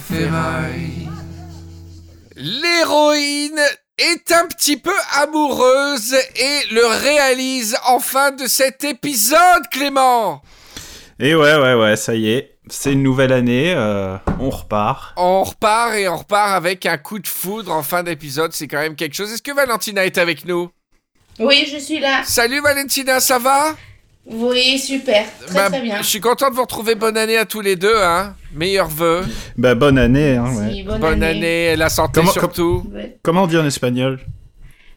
Ferraille. L'héroïne est un petit peu amoureuse et le réalise en fin de cet épisode, Clément. Et ouais, ouais, ouais, ça y est. C'est une nouvelle année, euh, on repart. On repart et on repart avec un coup de foudre en fin d'épisode, c'est quand même quelque chose. Est-ce que Valentina est avec nous? Oui, je suis là. Salut Valentina, ça va? Oui, super. Très Bah, très bien. Je suis content de vous retrouver. Bonne année à tous les deux, hein. Meilleurs vœux. Bah, bonne année, hein, bonne, Bonne année. année, la santé Comment- surtout. Ouais. Comment on dit en espagnol?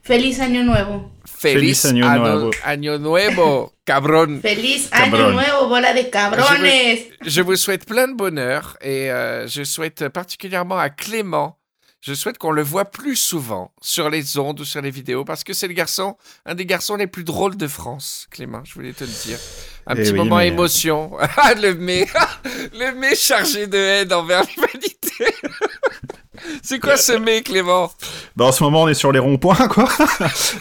Feliz año nuevo. Feliz Feliz año ano- nuevo. año nuevo, cabron. Feliz Cabrón. año nuevo, bola de cabrones. Je vous souhaite plein de bonheur et euh, je souhaite particulièrement à Clément, je souhaite qu'on le voit plus souvent sur les ondes ou sur les vidéos parce que c'est le garçon, un des garçons les plus drôles de France, Clément, je voulais te le dire. Un Eh petit oui, moment mais- émotion. Ah, le mais, le mais chargé de haine envers l'humanité. c'est quoi ce mais, Clément? Bah, en ce moment, on est sur les ronds-points, quoi.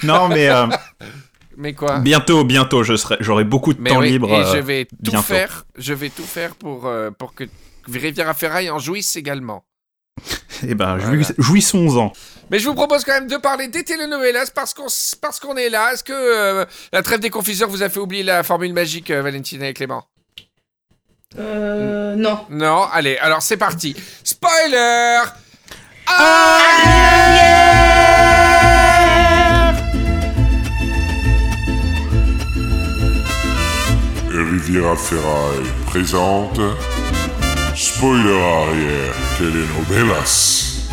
non, mais euh, Mais quoi? bientôt, bientôt, je serai, j'aurai beaucoup de Mais temps oui, libre. et euh, je vais tout bientôt. faire, je vais tout faire pour, euh, pour que Riviera Ferraille en jouisse également. Eh ben, Voilà. jouissons-en. Mais je vous propose quand même de parler des telenovelas parce qu'on parce qu'on est là. Est-ce que euh, la trêve des confiseurs vous a fait oublier la formule magique, euh, Valentina et Clément? Euh, non. Non Allez, alors c'est parti. Spoiler Riviera Ferraille présente Spoiler arrière Telenovelas.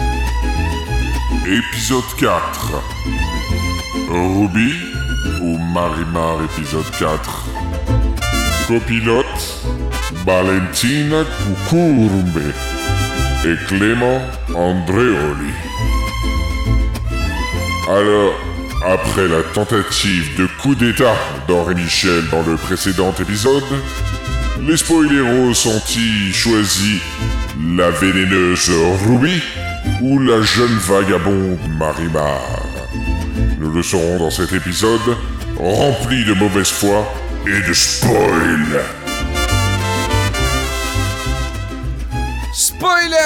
Épisode 4 Ruby ou Marimar épisode 4 Copilote Valentina Cucurumbe et Clément Andreoli. Alors, après la tentative de coup d'état d'Henri Michel dans le précédent épisode, les spoileros ont-ils choisi la vénéneuse Ruby ou la jeune vagabonde Marimar. Nous le saurons dans cet épisode rempli de mauvaise foi et de spoil.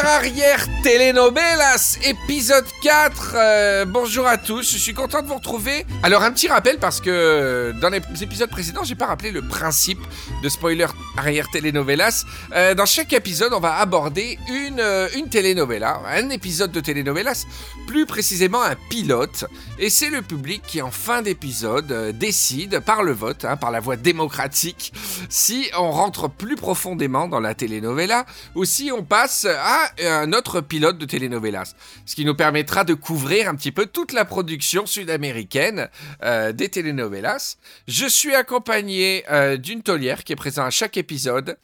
Arrière Telenovelas, épisode 4. Euh, bonjour à tous, je suis content de vous retrouver. Alors un petit rappel parce que euh, dans les épisodes précédents, j'ai pas rappelé le principe de Spoiler arrière Telenovelas. Euh, dans chaque épisode, on va aborder une, telenovela, un épisode de Telenovelas, plus précisément un pilote. Et c'est le public qui, en fin d'épisode, décide par le vote, hein, par la voie démocratique, si on rentre plus profondément dans la telenovela ou si on passe à un autre pilote de telenovelas. Ce qui nous permettra de couvrir un petit peu toute la production sud-américaine euh, des telenovelas. Je suis accompagné euh, d'une taulière qui est présente à chaque épisode.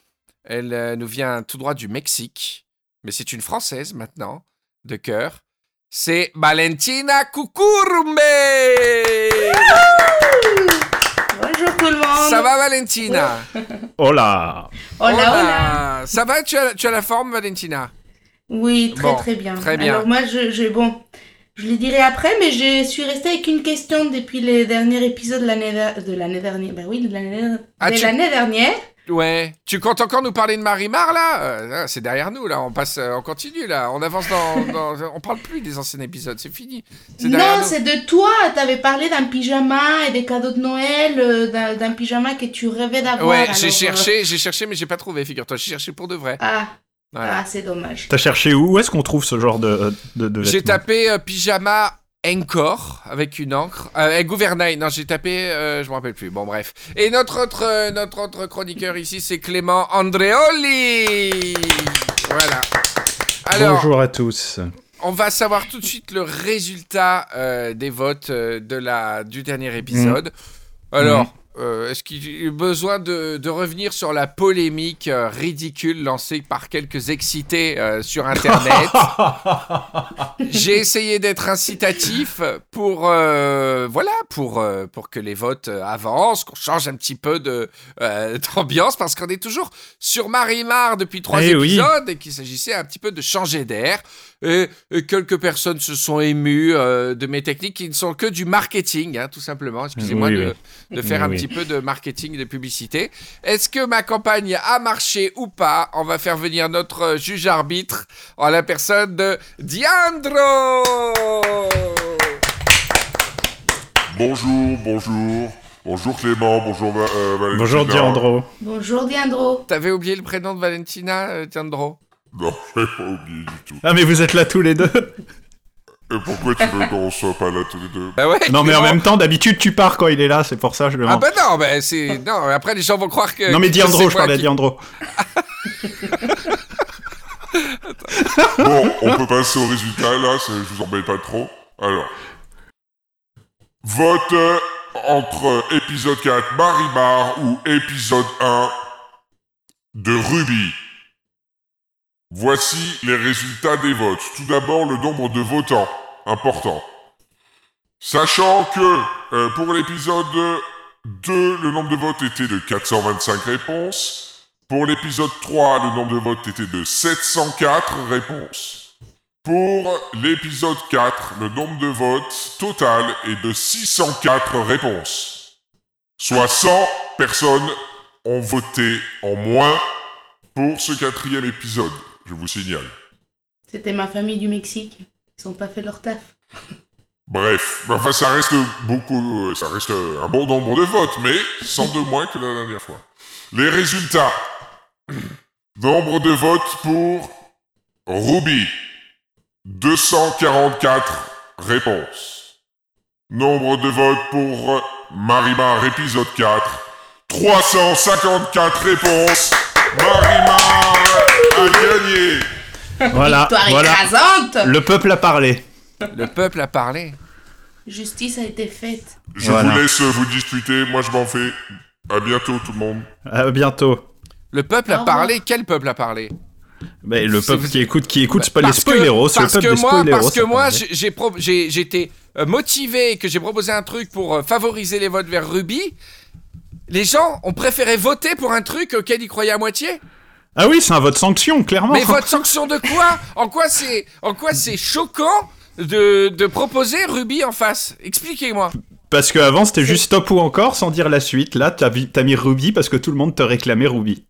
Elle euh, nous vient tout droit du Mexique, mais c'est une Française maintenant, de cœur. C'est Valentina Cucurumbe Bonjour tout le monde. Ça va Valentina? Hola, hola. Hola. Ça va? Tu as, tu as la forme Valentina? Oui, très Bon, très bien. très bien. Alors moi, je, je bon, je le dirai après, mais je suis restée avec une question depuis les derniers épisodes de l'année de l'année dernière. Bah oui, de l'année Ah, de tu- l'année dernière. Ouais. Tu comptes encore nous parler de Marimar là? Euh, C'est derrière nous là. On passe, euh, on continue là. On avance dans, dans- on parle plus des anciens épisodes. C'est fini. Non, c'est de toi. T'avais parlé d'un pyjama et des cadeaux de Noël, euh, d'un pyjama que tu rêvais d'avoir. Ouais, j'ai euh, cherché, j'ai cherché, mais j'ai pas trouvé. Figure-toi, j'ai cherché pour de vrai. Ah, Voilà. ah c'est dommage. T'as cherché où? Où est-ce qu'on trouve ce genre de, de, de j'ai tapé euh, pyjama encore avec une encre, euh, avec gouvernail. Non, j'ai tapé, euh, je me rappelle plus. Bon, bref. Et notre autre, euh, notre autre chroniqueur ici, c'est Clément Andreoli. Voilà. Alors, Bonjour à tous. On va savoir tout de suite le résultat euh, des votes euh, de la, du dernier épisode. Alors, euh, est-ce qu'il y a besoin de, de revenir sur la polémique euh, ridicule lancée par quelques excités euh, sur Internet J'ai essayé d'être incitatif pour, voilà, pour, pour que les votes avancent, qu'on change un petit peu de, d'ambiance, parce qu'on est toujours sur Marimar depuis trois Eh oui. épisodes et qu'il s'agissait un petit peu de changer d'air. Et, et quelques personnes se sont émues de mes techniques qui ne sont que du marketing, hein, tout simplement. Excusez-moi Oui, de, oui. de faire un oui. Petit peu de marketing et de publicité. Est-ce que ma campagne a marché ou pas? On va faire venir notre juge arbitre en la personne de Diandro. Bonjour, bonjour. Bonjour Clément, bonjour euh, Valentina. Bonjour Diandro. Bonjour Diandro. T'avais oublié le prénom de Valentina, euh, Diandro? Non, j'ai pas oublié du tout. Ah mais vous êtes là tous les deux Et pourquoi tu veux qu'on soit pas là tous les deux? Bah ouais. Non mais en même temps, d'habitude tu pars quand il est là, c'est pour ça que je le Ah bah non, bah c'est non. Après les gens vont croire que. non mais Diandro, je parlais à Diandro. Bon, on peut passer au résultat là, je vous embête pas trop. Alors. Vote euh, entre épisode 4 Marimar ou épisode 1 de Ruby. Voici les résultats des votes. Tout d'abord, le nombre de votants. Important. Sachant que euh, pour l'épisode 2, le nombre de votes était de 425 réponses. Pour l'épisode 3, le nombre de votes était de 704 réponses. Pour l'épisode 4, le nombre de votes total est de 604 réponses. Soit 100 personnes ont voté en moins pour ce quatrième épisode, je vous signale. C'était ma famille du Mexique. Ils ont pas fait leur taf. Bref, enfin ça reste beaucoup, euh, ça reste un bon nombre de votes, mais 102 moins que la dernière fois. Les résultats. Nombre de votes pour Ruby. 244 réponses. Nombre de votes pour Marimar épisode 4. 354 réponses. Marimar gagné. Voilà, Victoire voilà. écrasante Le peuple a parlé. Le peuple a parlé. Justice a été faite. Je Voilà. vous laisse vous disputer, moi je m'en fais. À bientôt tout le monde. À bientôt. Le peuple a parlé. Quel peuple a parlé? Mais le peuple qui écoute, qui écoute, c'est pas les Parce que- spoileros, c'est le Parce peuple que des moi, spoileros. parce que ça moi, parle. j'ai- j'ai pro- j'ai- j'étais euh, motivé et que j'ai proposé un truc pour euh, favoriser les votes vers Ruby. Les gens ont préféré voter pour un truc auquel ils croyaient à moitié. Ah oui, c'est un vote sanction, clairement. Mais vote sanction de quoi? En quoi c'est en quoi c'est choquant de, de proposer Ruby en face? Expliquez-moi. Parce qu'avant, c'était juste stop ou encore sans dire la suite. Là, t'as mis Ruby parce que tout le monde te réclamait Ruby.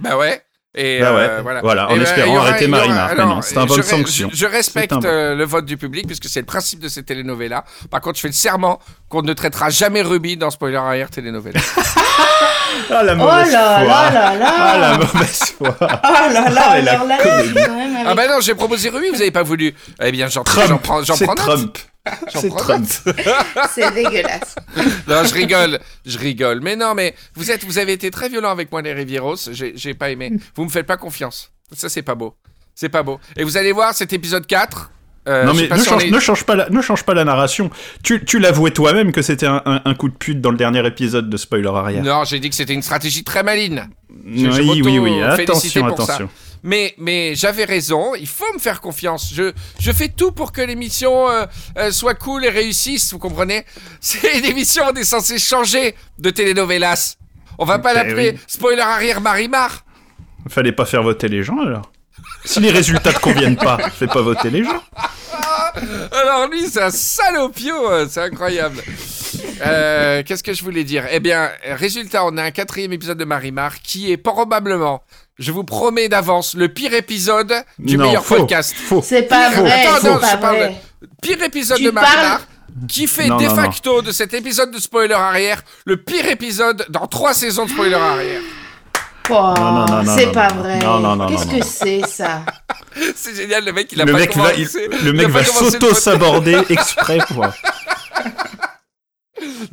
Bah ouais. Et Bah ouais, euh, voilà. voilà, en Et ben, espérant aura- arrêter aura- alors, non, c'est un vote sanction. Je, je respecte un euh, le vote du public puisque c'est le principe de ces télénovelas. Par contre, je fais le serment qu'on ne traitera jamais Ruby dans Spoiler arrière télénovela. Ah, la Oh mauvaise là foi. là là là Ah, la mauvaise foi. Oh là là, Ah, la alors là, quand même avec... ah bah non, j'ai proposé Ruby, vous avez pas voulu. Eh bien, j'en prends, j'en C'est prends. Trump. C'est Trump. C'est dégueulasse. Non, je rigole, je rigole. Mais non, mais vous êtes, vous avez été très violent avec moi, les Rivieros. J'ai, j'ai pas aimé. Vous me faites pas confiance. Ça, c'est pas beau. C'est pas beau. Et vous allez voir cet épisode 4. Euh, non mais ne si change, est- ne change pas la, ne change pas la narration. Tu, tu l'avouais toi-même que c'était un, un- un coup de pute dans le dernier épisode de Spoiler arrière. Non, j'ai dit que c'était une stratégie très maligne. je oui, oui, oui. Attention, pour ça. attention. Mais, mais j'avais raison, il faut me faire confiance. Je, je fais tout pour que l'émission euh, euh, soit cool et réussisse, vous comprenez? C'est une émission, on est censé changer de telenovelas. On va pas Eh l'appeler oui. Spoiler arrière Marimar. Fallait pas faire voter les gens alors. Si les résultats te conviennent pas, fais pas voter les gens. Alors lui, c'est un salopio, euh, c'est incroyable. Euh, Qu'est-ce que je voulais dire? Eh bien, résultat, on a un quatrième épisode de Marimar qui est probablement, je vous promets d'avance, le pire épisode du non, meilleur faux, podcast. Faux. C'est pas vrai, Attends, non, c'est je pas parle vrai. Pire épisode Tu de Marimar. Qui fait Non, de non, non. facto de cet épisode de spoiler arrière le pire épisode dans trois saisons de spoiler arrière. Oh, Non, non, non, non, c'est non, pas non. vrai. Non, non, non, Qu'est-ce non, que non. c'est ça? C'est génial, le mec il a Le pas mec va, il- commencé. le il a mec va le s'auto-saborder exprès pour.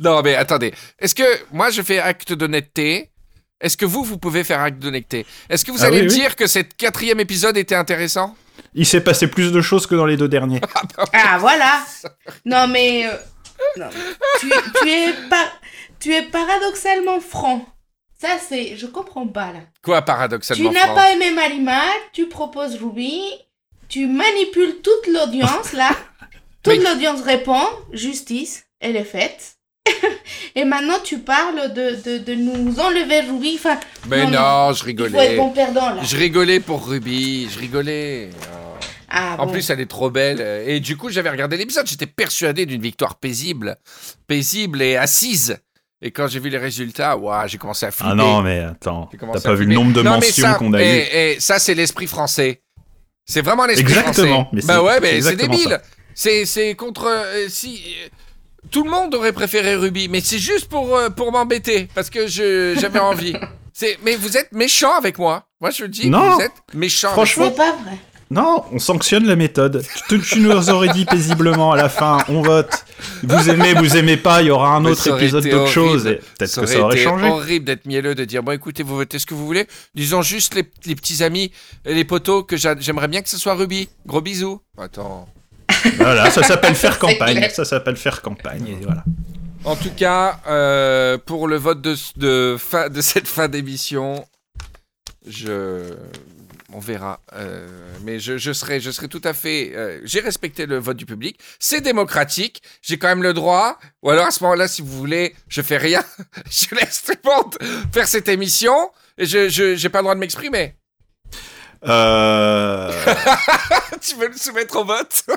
Non, mais attendez. Est-ce que moi je fais acte d'honnêteté Est-ce que vous, vous pouvez faire acte d'honnêteté Est-ce que vous Ah allez oui, me oui. dire que cet quatrième épisode était intéressant? Il s'est passé plus de choses que dans les deux derniers. Ah, voilà. Non, mais... euh, non. Tu, tu es pas... Tu es paradoxalement franc. Ça, c'est... Je comprends pas, là. Quoi, Tu paradoxalement n'as franc pas aimé Marimar, tu proposes Ruby, tu manipules toute l'audience, là. Toute Oui. l'audience répond, justice, elle est faite. Et maintenant, tu parles de, de, de nous enlever Ruby. Enfin, Mais Non, non, je faut rigolais. être bon perdant, là. Je rigolais pour Ruby, je rigolais. Oh. Ah, En bon. plus, elle est trop belle. Et du coup, j'avais regardé l'épisode. J'étais persuadé d'une victoire paisible. Paisible et assise. Et quand j'ai vu les résultats, ouah, j'ai commencé à flipper. Ah non, mais attends, t'as pas vu le nombre de Non, mentions qu'on a eu. et, et ça, c'est l'esprit français. C'est vraiment l'esprit Exactement, français. mais bah ouais, mais c'est exactement débile. C'est c'est contre euh, si euh, tout le monde aurait préféré Ruby, mais c'est juste pour euh, pour m'embêter parce que je j'avais envie. Mais vous êtes méchant avec moi. Moi je le dis, Non. vous êtes méchant. avec Franchement, C'est pas vrai. Non, on sanctionne la méthode. Tu, tu nous aurais dit paisiblement à la fin, on vote. Vous aimez, vous aimez pas, il y aura un autre épisode d'autre chose. peut-être que ça aurait été changé. horrible d'être mielleux, de dire bon écoutez, vous votez ce que vous voulez. Disons juste les, les petits amis, et les potos que j'a- j'aimerais bien que ce soit Ruby. Gros bisous. Attends. Voilà, ça s'appelle faire campagne. Ça s'appelle faire campagne. Et voilà. En tout cas, euh, pour le vote de, de, fin, de cette fin d'émission, je, on verra. Euh, mais je, je serai, je serai tout à fait. euh, J'ai respecté le vote du public. C'est démocratique. J'ai quand même le droit. Ou alors à ce moment-là, si vous voulez, je fais rien. je laisse tout le monde faire cette émission et je, j'ai pas le droit de m'exprimer. Euh... tu veux le soumettre au vote?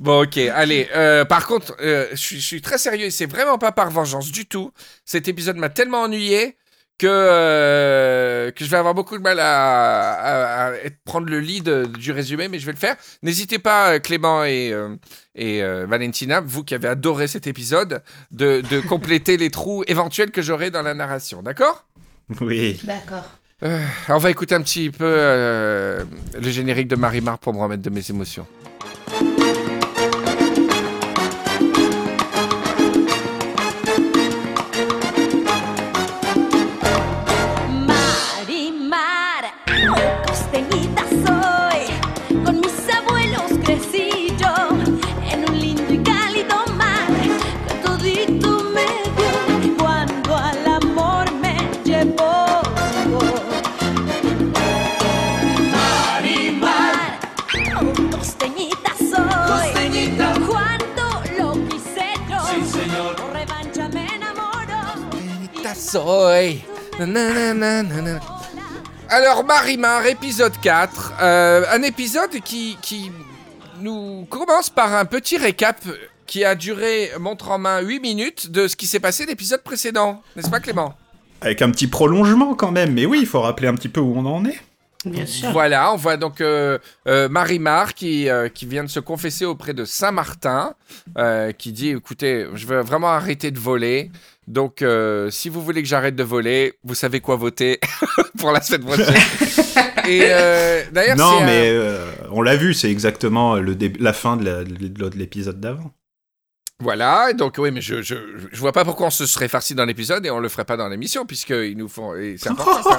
Bon, ok, allez. euh, par contre, euh, je suis- je suis très sérieux et c'est vraiment pas par vengeance du tout. Cet épisode m'a tellement ennuyé que, euh, que je vais avoir beaucoup de mal à, à- à être- prendre le lead du résumé, mais je vais le faire. N'hésitez pas, euh, Clément et, euh, et euh, Valentina, vous qui avez adoré cet épisode, de, de compléter les trous éventuels que j'aurai dans la narration, d'accord? Oui. D'accord. euh, on va écouter un petit peu euh, le générique de Marimar pour me remettre de mes émotions. Soy. Nanana. Alors, Marimar, épisode 4. euh, un épisode qui, qui nous commence par un petit récap qui a duré, montre en main, 8 minutes de ce qui s'est passé l'épisode précédent. N'est-ce pas, Clément? Avec un petit prolongement quand même. Mais oui, il faut rappeler un petit peu où on en est. Bien sûr. Voilà, on voit donc euh, euh, Marimar qui, euh, qui vient de se confesser auprès de Saint-Martin, euh, qui dit écoutez, je veux vraiment arrêter de voler. Donc, euh, si vous voulez que j'arrête de voler, vous savez quoi voter pour la semaine prochaine. Et euh, d'ailleurs, Non, mais euh, on l'a vu, c'est exactement le début- la fin de l'épisode d'avant. Voilà, donc oui, mais je, je, je vois pas pourquoi on se serait farci dans l'épisode et on le ferait pas dans l'émission, puisqu'ils nous font... et C'est important quand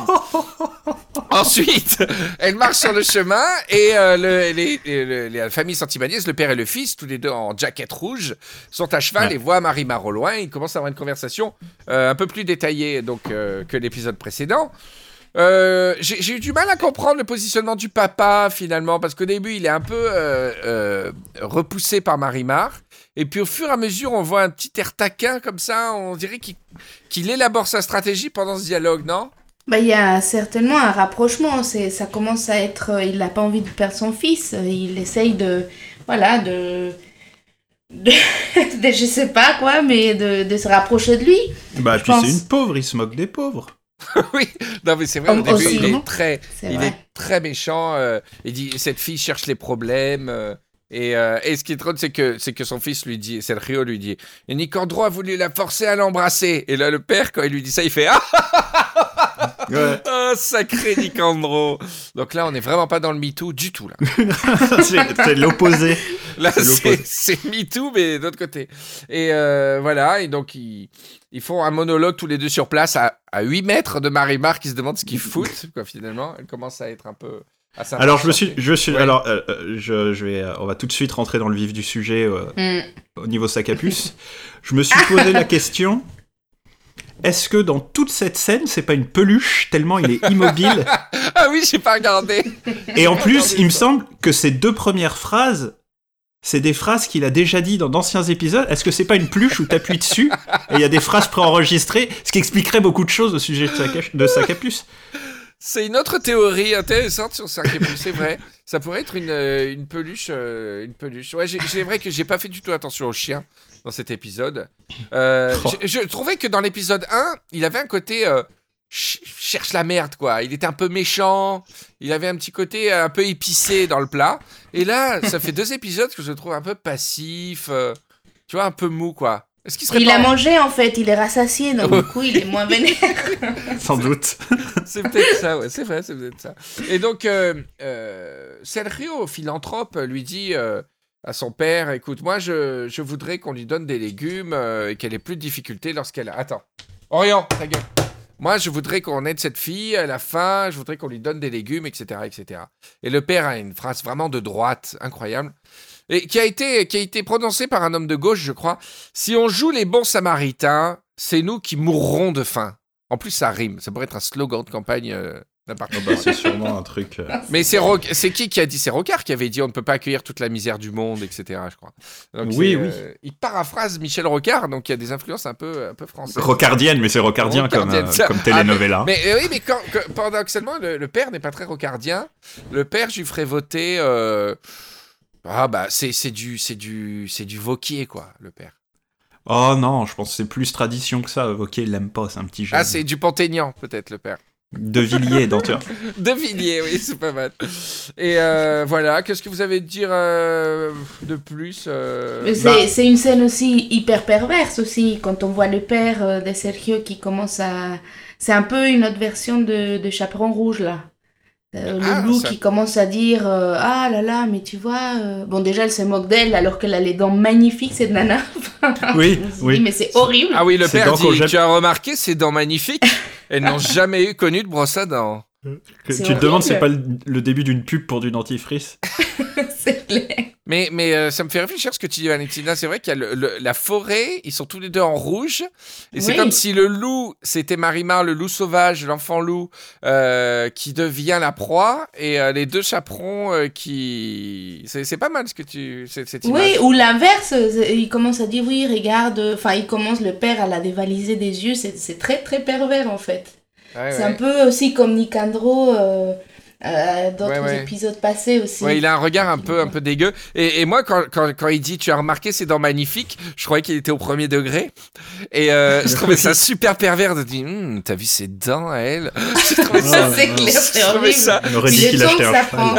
même. Ensuite, elle marche sur le chemin et euh, le, les, les- les- la famille Santimaniès, le père et le fils, tous les deux en jaquette rouge, sont à cheval Ouais. et voient Marie-Mar au loin. Ils commencent à avoir une conversation euh, un peu plus détaillée donc, euh, que l'épisode précédent. J'ai eu du mal à comprendre le positionnement du papa finalement, parce qu'au début il est un peu repoussé par Marimar, et puis au fur et à mesure on voit un petit air taquin comme ça, on dirait qu'il qu'il élabore sa stratégie pendant ce dialogue, non? Bah, il y a certainement un rapprochement. C'est, ça commence à être. euh, Il n'a pas envie de perdre son fils. euh, Il essaye de. Voilà, de. de, de- je sais pas quoi, mais de, de se rapprocher de lui. Bah, Je puis pense. c'est une pauvre, il se moque des pauvres. Oui, non mais c'est vrai, au début aussi, il est très, C'est il vrai. est très méchant, euh, il dit cette fille cherche les problèmes... euh, et, euh, et ce qui est drôle, c'est que, c'est que son fils lui dit, c'est le Rio lui dit, et Nicandro a voulu la forcer à l'embrasser. Et là, le père, quand il lui dit ça, il fait Ah Ouais. Oh, sacré Nicandro Donc là, on n'est vraiment pas dans le MeToo du tout, là. c'est l'opposé. Là, C'est MeToo, mais d'autre côté. Et euh, voilà, et donc ils, ils font un monologue tous les deux sur place à, à 8 mètres de Marimar qui se demande ce qu'ils foutent, quoi, finalement. Elle commence à être un peu... Alors je me suis, je suis, Ouais. alors euh, euh, je, je vais, euh, on va tout de suite rentrer dans le vif du sujet euh, Hmm. au niveau sacapuce. je me suis posé la question. Est-ce que dans toute cette scène, c'est pas une peluche tellement il est immobile Ah oui, j'ai pas regardé Et en plus, il me semble que ces deux premières phrases, c'est des phrases qu'il a déjà dit dans d'anciens épisodes. Est-ce que c'est pas une peluche où t'appuies dessus et il y a des phrases préenregistrées, ce qui expliquerait beaucoup de choses au sujet de, Saca- de C'est une autre théorie intéressante sur ça. C'est vrai. Ça pourrait être une, euh, une peluche. euh, une peluche. Ouais, c'est vrai que j'ai pas fait du tout attention aux chiens dans cet épisode. Euh, Oh. je, je trouvais que dans l'épisode 1, il avait un côté. euh, ch- cherche la merde, quoi. Il était un peu méchant. Il avait un petit côté euh, un peu épicé dans le plat. Et là, ça fait deux épisodes que je le trouve un peu passif. euh, tu vois, un peu mou, quoi. Est-ce qu'il serait Il pas a mangé en fait, il est rassasié, donc du coup il est moins vénère. Sans doute. C'est peut-être ça, ouais, c'est vrai, c'est peut-être ça. Et donc, euh, euh, Sergio, philanthrope, lui dit euh, à son père Écoute, moi, je, je voudrais qu'on lui donne des légumes euh, et qu'elle ait plus de difficultés lorsqu'elle a. Attends, Orion, ta gueule. Moi, je voudrais qu'on aide cette fille, elle a faim, je voudrais qu'on lui donne des légumes, etc., etc. Et le père a une phrase vraiment de droite, incroyable, et qui a été, qui a été prononcée par un homme de gauche, je crois. Si on joue les bons samaritains, c'est nous qui mourrons de faim. En plus, ça rime. Ça pourrait être un slogan de campagne euh. Oh bah, c'est sûrement un truc. euh, Mais c'est qui qui a dit C'est Rocard qui avait dit on ne peut pas accueillir toute la misère du monde, etc. Je crois. Donc, Oui, oui. euh, il paraphrase Michel Rocard, donc il y a des influences un peu, un peu françaises. Rocardienne, mais c'est rocardien comme, Rocardienne, euh, comme Ah, telenovela. Mais euh, oui, mais quand, que- paradoxalement, le, le père n'est pas très rocardien. Le père, je lui ferais voter. euh, Ah bah c'est c'est du c'est du c'est du Vauquier quoi, le père. Oh non, je pense que c'est plus tradition que ça. Il l'aime pas, c'est un petit jeune. Ah c'est du Pontaignan peut-être le père. De Villiers, denteur. De Villiers, oui, c'est pas mal. Et euh, voilà, qu'est-ce que vous avez de dire euh, de plus euh, bah, c'est c'est une scène aussi hyper perverse aussi, quand on voit le père euh, de Sergio qui commence à... C'est un peu une autre version de, de Chaperon Rouge là. Euh, le Ah, loup ça- qui commence à dire euh, Ah là là, mais tu vois... euh, Bon déjà elle se moque d'elle alors qu'elle a les dents magnifiques cette nana. Oui, oui. dit, mais c'est horrible. Ah oui, le père dit. Tu as remarqué, ces dents magnifiques? Elles n'ont jamais eu connu de brosse à dents. Tu te demandes, c'est pas le, le début d'une pub pour du dentifrice? clair. Mais, mais euh, ça me fait réfléchir ce que tu dis, Valentina. C'est vrai qu'il y a le- le- la forêt, ils sont tous les deux en rouge. Et c'est comme si le loup, c'était Marimar, le loup sauvage, l'enfant loup, euh, qui devient la proie. Et euh, les deux chaperons qui. C'est pas mal ce que tu. c'est- Cette. Oui, ou l'inverse, il commence à dire oui, regarde, enfin il commence le père à la dévaliser des yeux, c'est c'est très très pervers en fait. Ouais, C'est ouais. un peu aussi comme Nicandro euh, d'autres Ouais, ouais. épisodes passés aussi. Ouais, il a un regard un peu, un peu dégueu. Et, et moi, quand, quand, quand il dit tu as remarqué ses dents magnifiques, je croyais qu'il était au premier degré. Et euh, je trouvais ça super pervers de dire Hum, t'as vu ses dents à elle? J'ai trouvé ça. C'est clair, c'est Je trouvais horrible. ça. Aurait Puis dit le qu'il achetait un.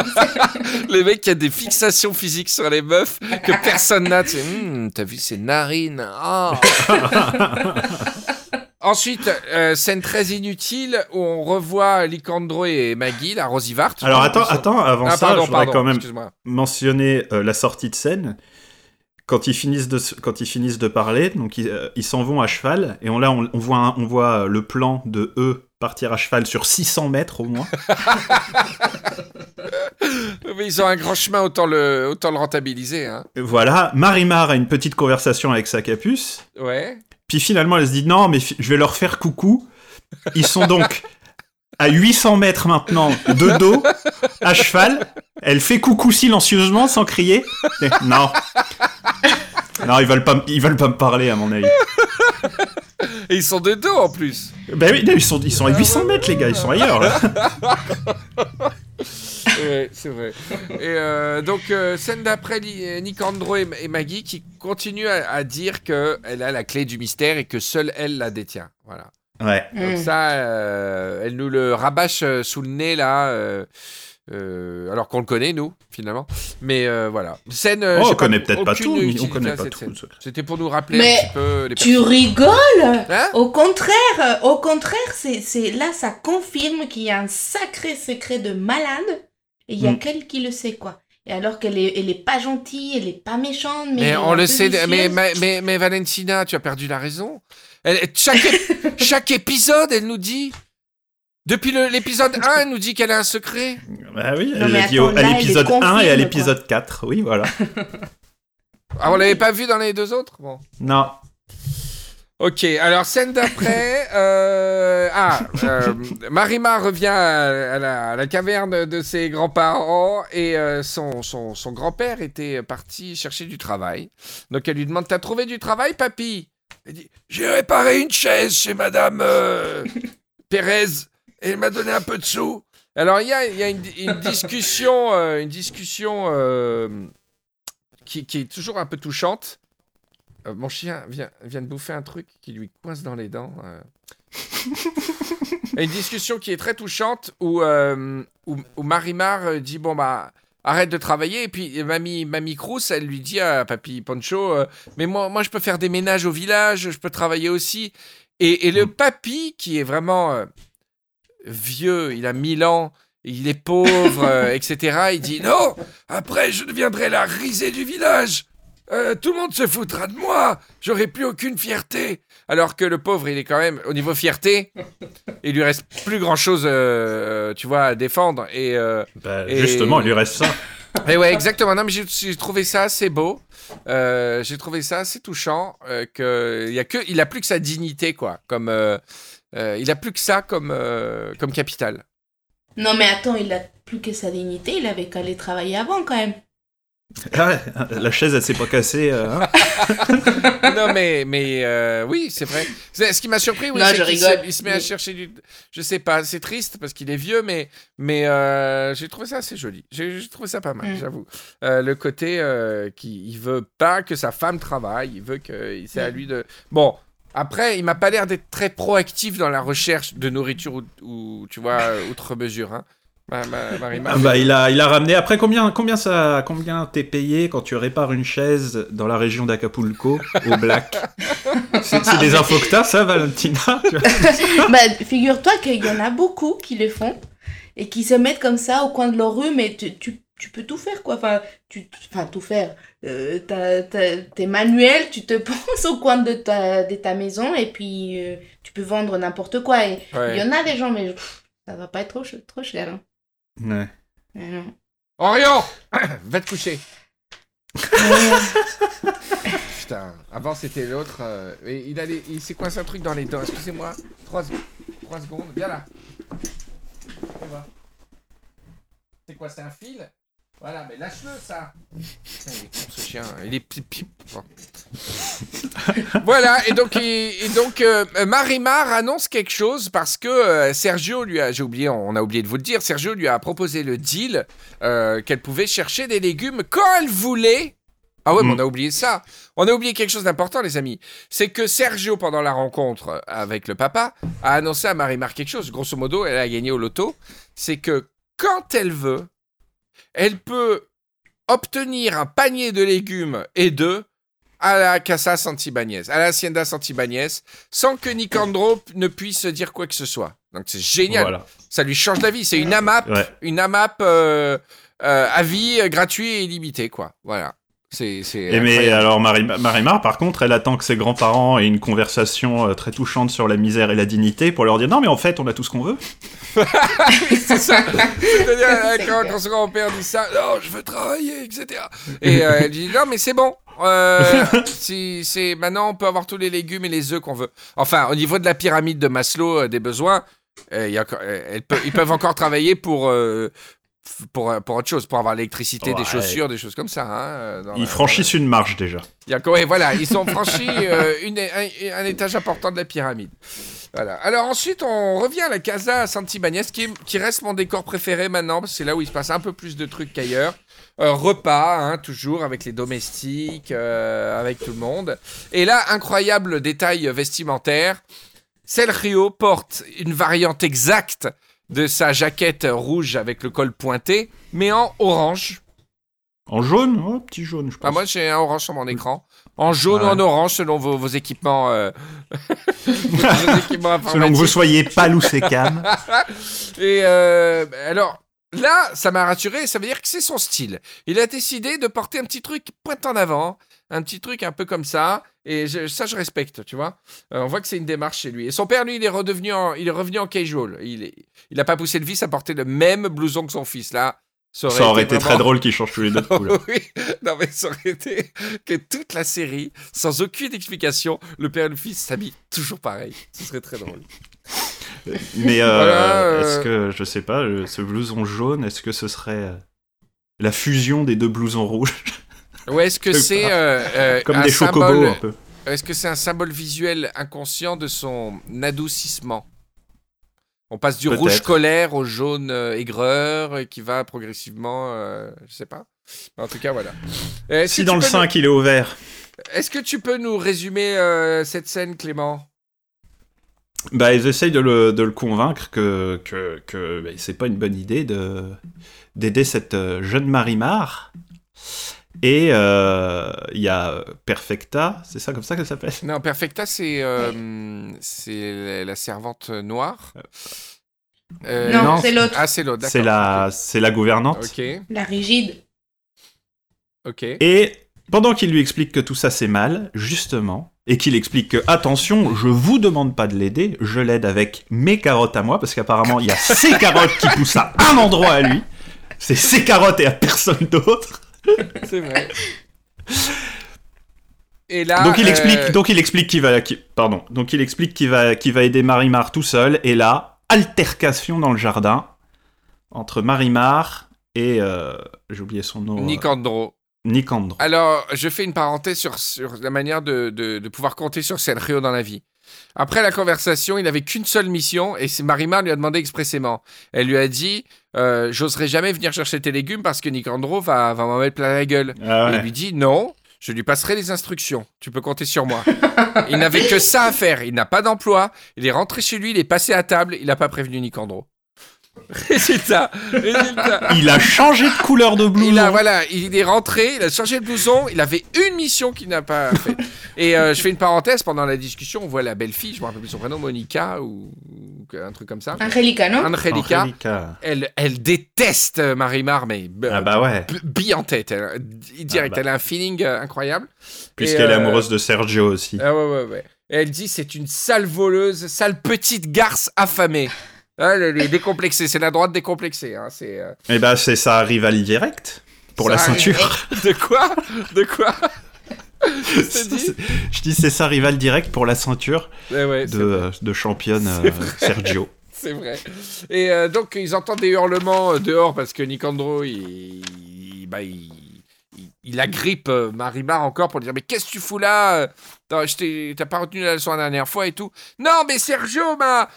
Le mec qui a des fixations physiques sur les meufs que personne n'a. Tu sais, Hum, t'as vu ses narines? Ah. Ensuite, euh, scène très inutile où on revoit Licandro et Maggie, la Rosivart. Alors attends, attends, avant Ah, ça, pardon, je voudrais pardon, quand même mentionner euh, la sortie de scène. Quand ils finissent de, quand ils finissent de parler, donc ils euh, ils s'en vont à cheval, et on, là on, on voit, un- on voit le plan de eux partir à cheval sur 600 mètres au moins. Mais ils ont un grand chemin, autant le, autant le rentabiliser. Hein. voilà, Marimar a une petite conversation avec sa capuce, Ouais. Puis finalement elle se dit non mais je vais leur faire coucou. Ils sont donc à 800 mètres maintenant de dos, à cheval. Elle fait coucou silencieusement sans crier. Et- non. Non, ils veulent pas, ils veulent pas me parler à mon avis. Et ils sont de dos en plus. Ben oui, ils sont, ils sont à 800 mètres les gars, ils sont ailleurs là. ouais, c'est vrai. Et euh, donc, euh, scène d'après, Li- Nicandro et, et Maggie qui continuent à, à dire qu'elle a la clé du mystère et que seule elle la détient. Voilà. Ouais. Donc Mm. ça, euh, elle nous le rabâche euh, sous le nez là. euh, euh, alors qu'on le connaît, nous, finalement. Mais euh, voilà. Scène. euh, Oh, on connaît peut-être pas tout, mais on connaît pas tout. C'était pour nous rappeler Mais un petit peu les Tu rigoles Hein Au contraire, euh, au contraire, c'est c'est là ça confirme qu'il y a un sacré secret de malade et il y a Mm. qu'elle qui le sait quoi. Et alors qu'elle est, elle est pas gentille, elle est pas méchante, mais, on le sait, mais, vicieuse. mais, mais, mais Valentina, tu as perdu la raison. Elle, chaque, ép- chaque épisode, elle nous dit. Depuis l'épisode 1, elle nous dit qu'elle a un secret. Bah oui, elle l'a dit attends, au- à l'épisode les 1 et à l'épisode 4. Oui, voilà. Ah, on l'avait pas vu dans les deux autres? Bon. Non. Ok, alors scène d'après. euh, ah, euh, Marima revient à, à la, à la caverne de ses grands-parents et euh, son, son, son grand-père était parti chercher du travail. Donc elle lui demande T'as trouvé du travail, papy? Il dit J'ai réparé une chaise chez madame euh, Pérez. et il m'a donné un peu de sous. Alors il y a, il y a une, une discussion, une discussion qui, qui est toujours un peu touchante. Euh, mon chien vient, vient de bouffer un truc qui lui coince dans les dents. euh. Une discussion qui est très touchante où, euh, où, où Marimar euh, dit bon bah arrête de travailler et puis mamie mamie Crous elle lui dit à papy Poncho euh, mais moi moi je peux faire des ménages au village je peux travailler aussi et, et le papy qui est vraiment vieux il a 1000 ans il est pauvre etc il dit non après je deviendrai la risée du village Euh, tout le monde se foutra de moi j'aurai plus aucune fierté alors que le pauvre il est quand même au niveau fierté il lui reste plus grand chose tu vois à défendre et euh, Bah, Et- Justement, il lui reste ça. et ouais, exactement. Non, mais j'ai- trouvé ça assez beau. Euh, j'ai trouvé ça assez touchant. Euh, que il y a que, il a plus que sa dignité, quoi. Comme, euh, euh, il a plus que ça comme, euh, comme capital. Non, mais attends, il a plus que sa dignité, il avait qu'à aller travailler avant quand même. Ah la chaise, elle s'est pas cassée. euh, hein? non, mais, mais euh, oui, c'est vrai. C'est- Ce qui m'a surpris, oui, Non, je qu'il rigole. se, il se met à chercher du. Je sais pas, c'est triste parce qu'il est vieux, mais, mais euh, j'ai trouvé ça assez joli. J'ai trouvé ça pas mal, Mm. j'avoue. Euh, le côté euh, qui il veut pas que sa femme travaille, il veut que c'est à Mm. lui de. Bon. Après, il m'a pas l'air d'être très proactif dans la recherche de nourriture ou, ou, tu vois, outre mesure. Hein. Ma, ma, Marie-Mar- Ah bah, il a, il a ramené. Après, combien, combien ça, combien t'es payé quand tu répares une chaise dans la région d'Acapulco au Black? C'est des infos que t'as, ça, Valentina? Bah, figure-toi qu'il y en a beaucoup qui le font et qui se mettent comme ça au coin de leur rue, mais tu, tu, tu peux tout faire quoi. Enfin, tu, enfin tout faire. Euh, T'es manuel, tu te penses au coin de ta, de ta maison et puis euh, tu peux vendre n'importe quoi. Il Ouais. y en a des gens, mais ça va pas être trop, trop cher. hein. Ouais. Non. Orion Va te coucher. Putain, avant c'était l'autre. euh, et il, a les- il s'est coincé un truc dans les dents. Excusez-moi. 3 secondes. Viens là. C'est quoi C'est un fil? Voilà, mais lâche-le ça. Putain, il est con ce chien. Il est pip pip. Voilà, et donc, il- et donc euh, Marimar annonce quelque chose parce que euh, Sergio lui a, j'ai oublié, on a oublié de vous le dire, Sergio lui a proposé le deal euh, qu'elle pouvait chercher des légumes quand elle voulait. Ah ouais, mais Mm. on a oublié ça. On a oublié quelque chose d'important, les amis. C'est que Sergio, pendant la rencontre avec le papa, a annoncé à Marimar quelque chose. Grosso modo, elle a gagné au loto. C'est que quand elle veut, elle peut obtenir un panier de légumes et d'œufs à la Casa Santibáñez, à la Hacienda Santibáñez, sans que Nicandro ne puisse dire quoi que ce soit. Donc c'est génial. Voilà. Ça lui change la vie. C'est une AMAP, Ouais. une AMAP euh, euh, à vie, gratuit et illimité, quoi. Voilà. C'est c'est Et mais alors Marie- Marimar, par contre, elle attend que ses grands-parents aient une conversation euh, très touchante sur la misère et la dignité pour leur dire non mais en fait on a tout ce qu'on veut. c'est ça. C'est-à-dire, quand, quand son grand-père dit ça, non, je veux travailler, etc. Et euh, elle dit, non, mais c'est bon. Euh, si, c'est maintenant, on peut avoir tous les légumes et les œufs qu'on veut. Enfin, au niveau de la pyramide de Maslow euh, des besoins, euh, il y a encore- euh, elles peuvent- ils peuvent encore travailler pour. euh, pour, pour autre chose, pour avoir l'électricité, des chaussures, des choses comme ça. hein, euh, dans Ils la- franchissent une marche déjà. il y a, ouais, voilà, ils ont franchi euh, une- un, un étage important de la pyramide. Voilà. Alors ensuite, on revient à la Casa Santibáñez, qui, qui reste mon décor préféré maintenant, parce que c'est là où il se passe un peu plus de trucs qu'ailleurs. Euh, repas, hein, toujours avec les domestiques, euh, avec tout le monde. Et là, incroyable détail vestimentaire. Sergio porte une variante exacte de sa jaquette rouge avec le col pointé, mais en orange. En jaune, oh, petit jaune, je pense. Ah, moi, j'ai un orange sur mon écran. En jaune ou Ouais. en orange, selon vos, vos équipements, euh, vos équipements Selon que vous soyez pâle ou sécam. Et euh, là, là, ça m'a rassuré. Ça veut dire que c'est son style. Il a décidé de porter un petit truc pointe en avant, un petit truc un peu comme ça. Et je- ça, je respecte, tu vois. Euh, on voit que c'est une démarche chez lui. Et son père, lui, il est redevenu, en, il est revenu en casual. Il, est, il a pas poussé le vice à porter le même blouson que son fils. Là, ça aurait, Ça aurait été vraiment- très drôle qu'ils changent tous les deux de couleur. oui, non mais ça aurait été que toute la série, sans aucune explication, le père et le fils s'habillent toujours pareil. Ce serait très drôle. Mais euh, Voilà, euh, est-ce que, je sais pas, ce blouson jaune, est-ce que ce serait la fusion des deux blousons rouges? Ou est-ce que c'est euh, euh, Comme un des symbole un peu. Est-ce que c'est un symbole visuel inconscient de son adoucissement? On passe du rouge colère au jaune euh, aigreur euh, qui va progressivement, euh, je sais pas. En tout cas, voilà. Euh, Si dans le peux 5 il est au vert. nous- Est-ce que tu peux nous résumer euh, cette scène, Clément? Bah, ils essayent de le, de le convaincre que, que, que bah, c'est pas une bonne idée de d'aider cette euh, jeune Marimar. Et euh, il y a Perfecta, c'est ça comme ça qu'elle s'appelle? Non, Perfecta, c'est euh, c'est la- servante noire. Euh, Non, non, c'est l'autre. Ah, c'est l'autre, d'accord. C'est la, c'est la gouvernante. La rigide. ok. Et pendant qu'il lui explique que tout ça c'est mal, justement, et qu'il explique que attention, je vous demande pas de l'aider, je l'aide avec mes carottes à moi, parce qu'apparemment il y a ses carottes qui poussent à un endroit à lui. C'est ses carottes et à personne d'autre. C'est vrai. Et là, donc il euh, explique, donc il explique qu'il va, qu'il- pardon, donc il explique qu'il va, qu'il va aider Marimar tout seul. Et là, altercation dans le jardin entre Marimar et euh, j'ai oublié son nom. euh, Nicandro. Nicandro. Alors, je fais une parenthèse sur, sur la manière de, de- de pouvoir compter sur Sergio dans la vie. Après la conversation, il n'avait qu'une seule mission et c'est Marimar lui a demandé expressément. Elle lui a dit euh, J'oserais jamais venir chercher tes légumes parce que Nicandro va, va m'en mettre plein la gueule. Ah Et il lui dit Non, je lui passerai les instructions. Tu peux compter sur moi. il n'avait que ça à faire. Il n'a pas d'emploi. Il est rentré chez lui, il est passé à table. Il n'a pas prévenu Nicandro. Résultat, résultat. Il a changé de couleur de blouson. Il a voilà, il est rentré, il a changé de blouson, il avait une mission qu'il n'a pas fait. Et euh, je fais une parenthèse pendant la discussion, on voit la belle fille, je me rappelle plus son prénom, Monica ou, ou un truc comme ça. Angelica, non? Angelica, Angelica. elle, elle déteste euh, Marimar, mais euh, Ah bah ouais. bille en tête. Elle, direct, Ah bah. elle a un feeling euh, incroyable. Puisqu'elle est amoureuse de Sergio aussi. Ah ouais, ouais, ouais. Et elle dit c'est une sale voleuse, sale petite garce affamée. Ah, est décomplexée, c'est la droite décomplexée. Hein, c'est euh, Et bah c'est sa rivale directe pour Ça la arrive. ceinture. de quoi? De quoi? Dit? Je dis c'est sa rivale directe pour la ceinture ouais, c'est de, euh, de championne euh, Sergio. C'est vrai. Et euh, donc, ils entendent des hurlements dehors parce que Nicandro, il, il- bah, il, il, agrippe Marimar encore pour lui dire Mais qu'est-ce que tu fous là euh, T'as je t'ai- t'as pas retenu la leçon la dernière fois et tout. Non, mais Sergio m'a,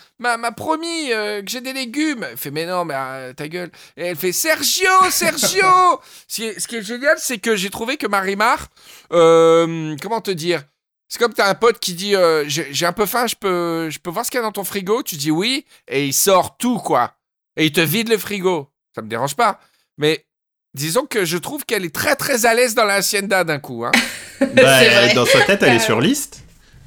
promis euh, que j'ai des légumes. Elle fait Mais non, mais euh, ta gueule. Et elle fait Sergio, Sergio ce, qui est, ce qui est génial, c'est que j'ai trouvé que Marimar, euh, comment te dire c'est comme t'as un pote qui dit euh, j'ai j'ai un peu faim, je peux, je peux voir ce qu'il y a dans ton frigo? Tu dis oui, et il sort tout quoi, et il te vide le frigo. Ça me dérange pas, mais disons que je trouve qu'elle est très très à l'aise dans la hacienda d'un coup. Hein. Bah, dans sa tête, elle est sur liste.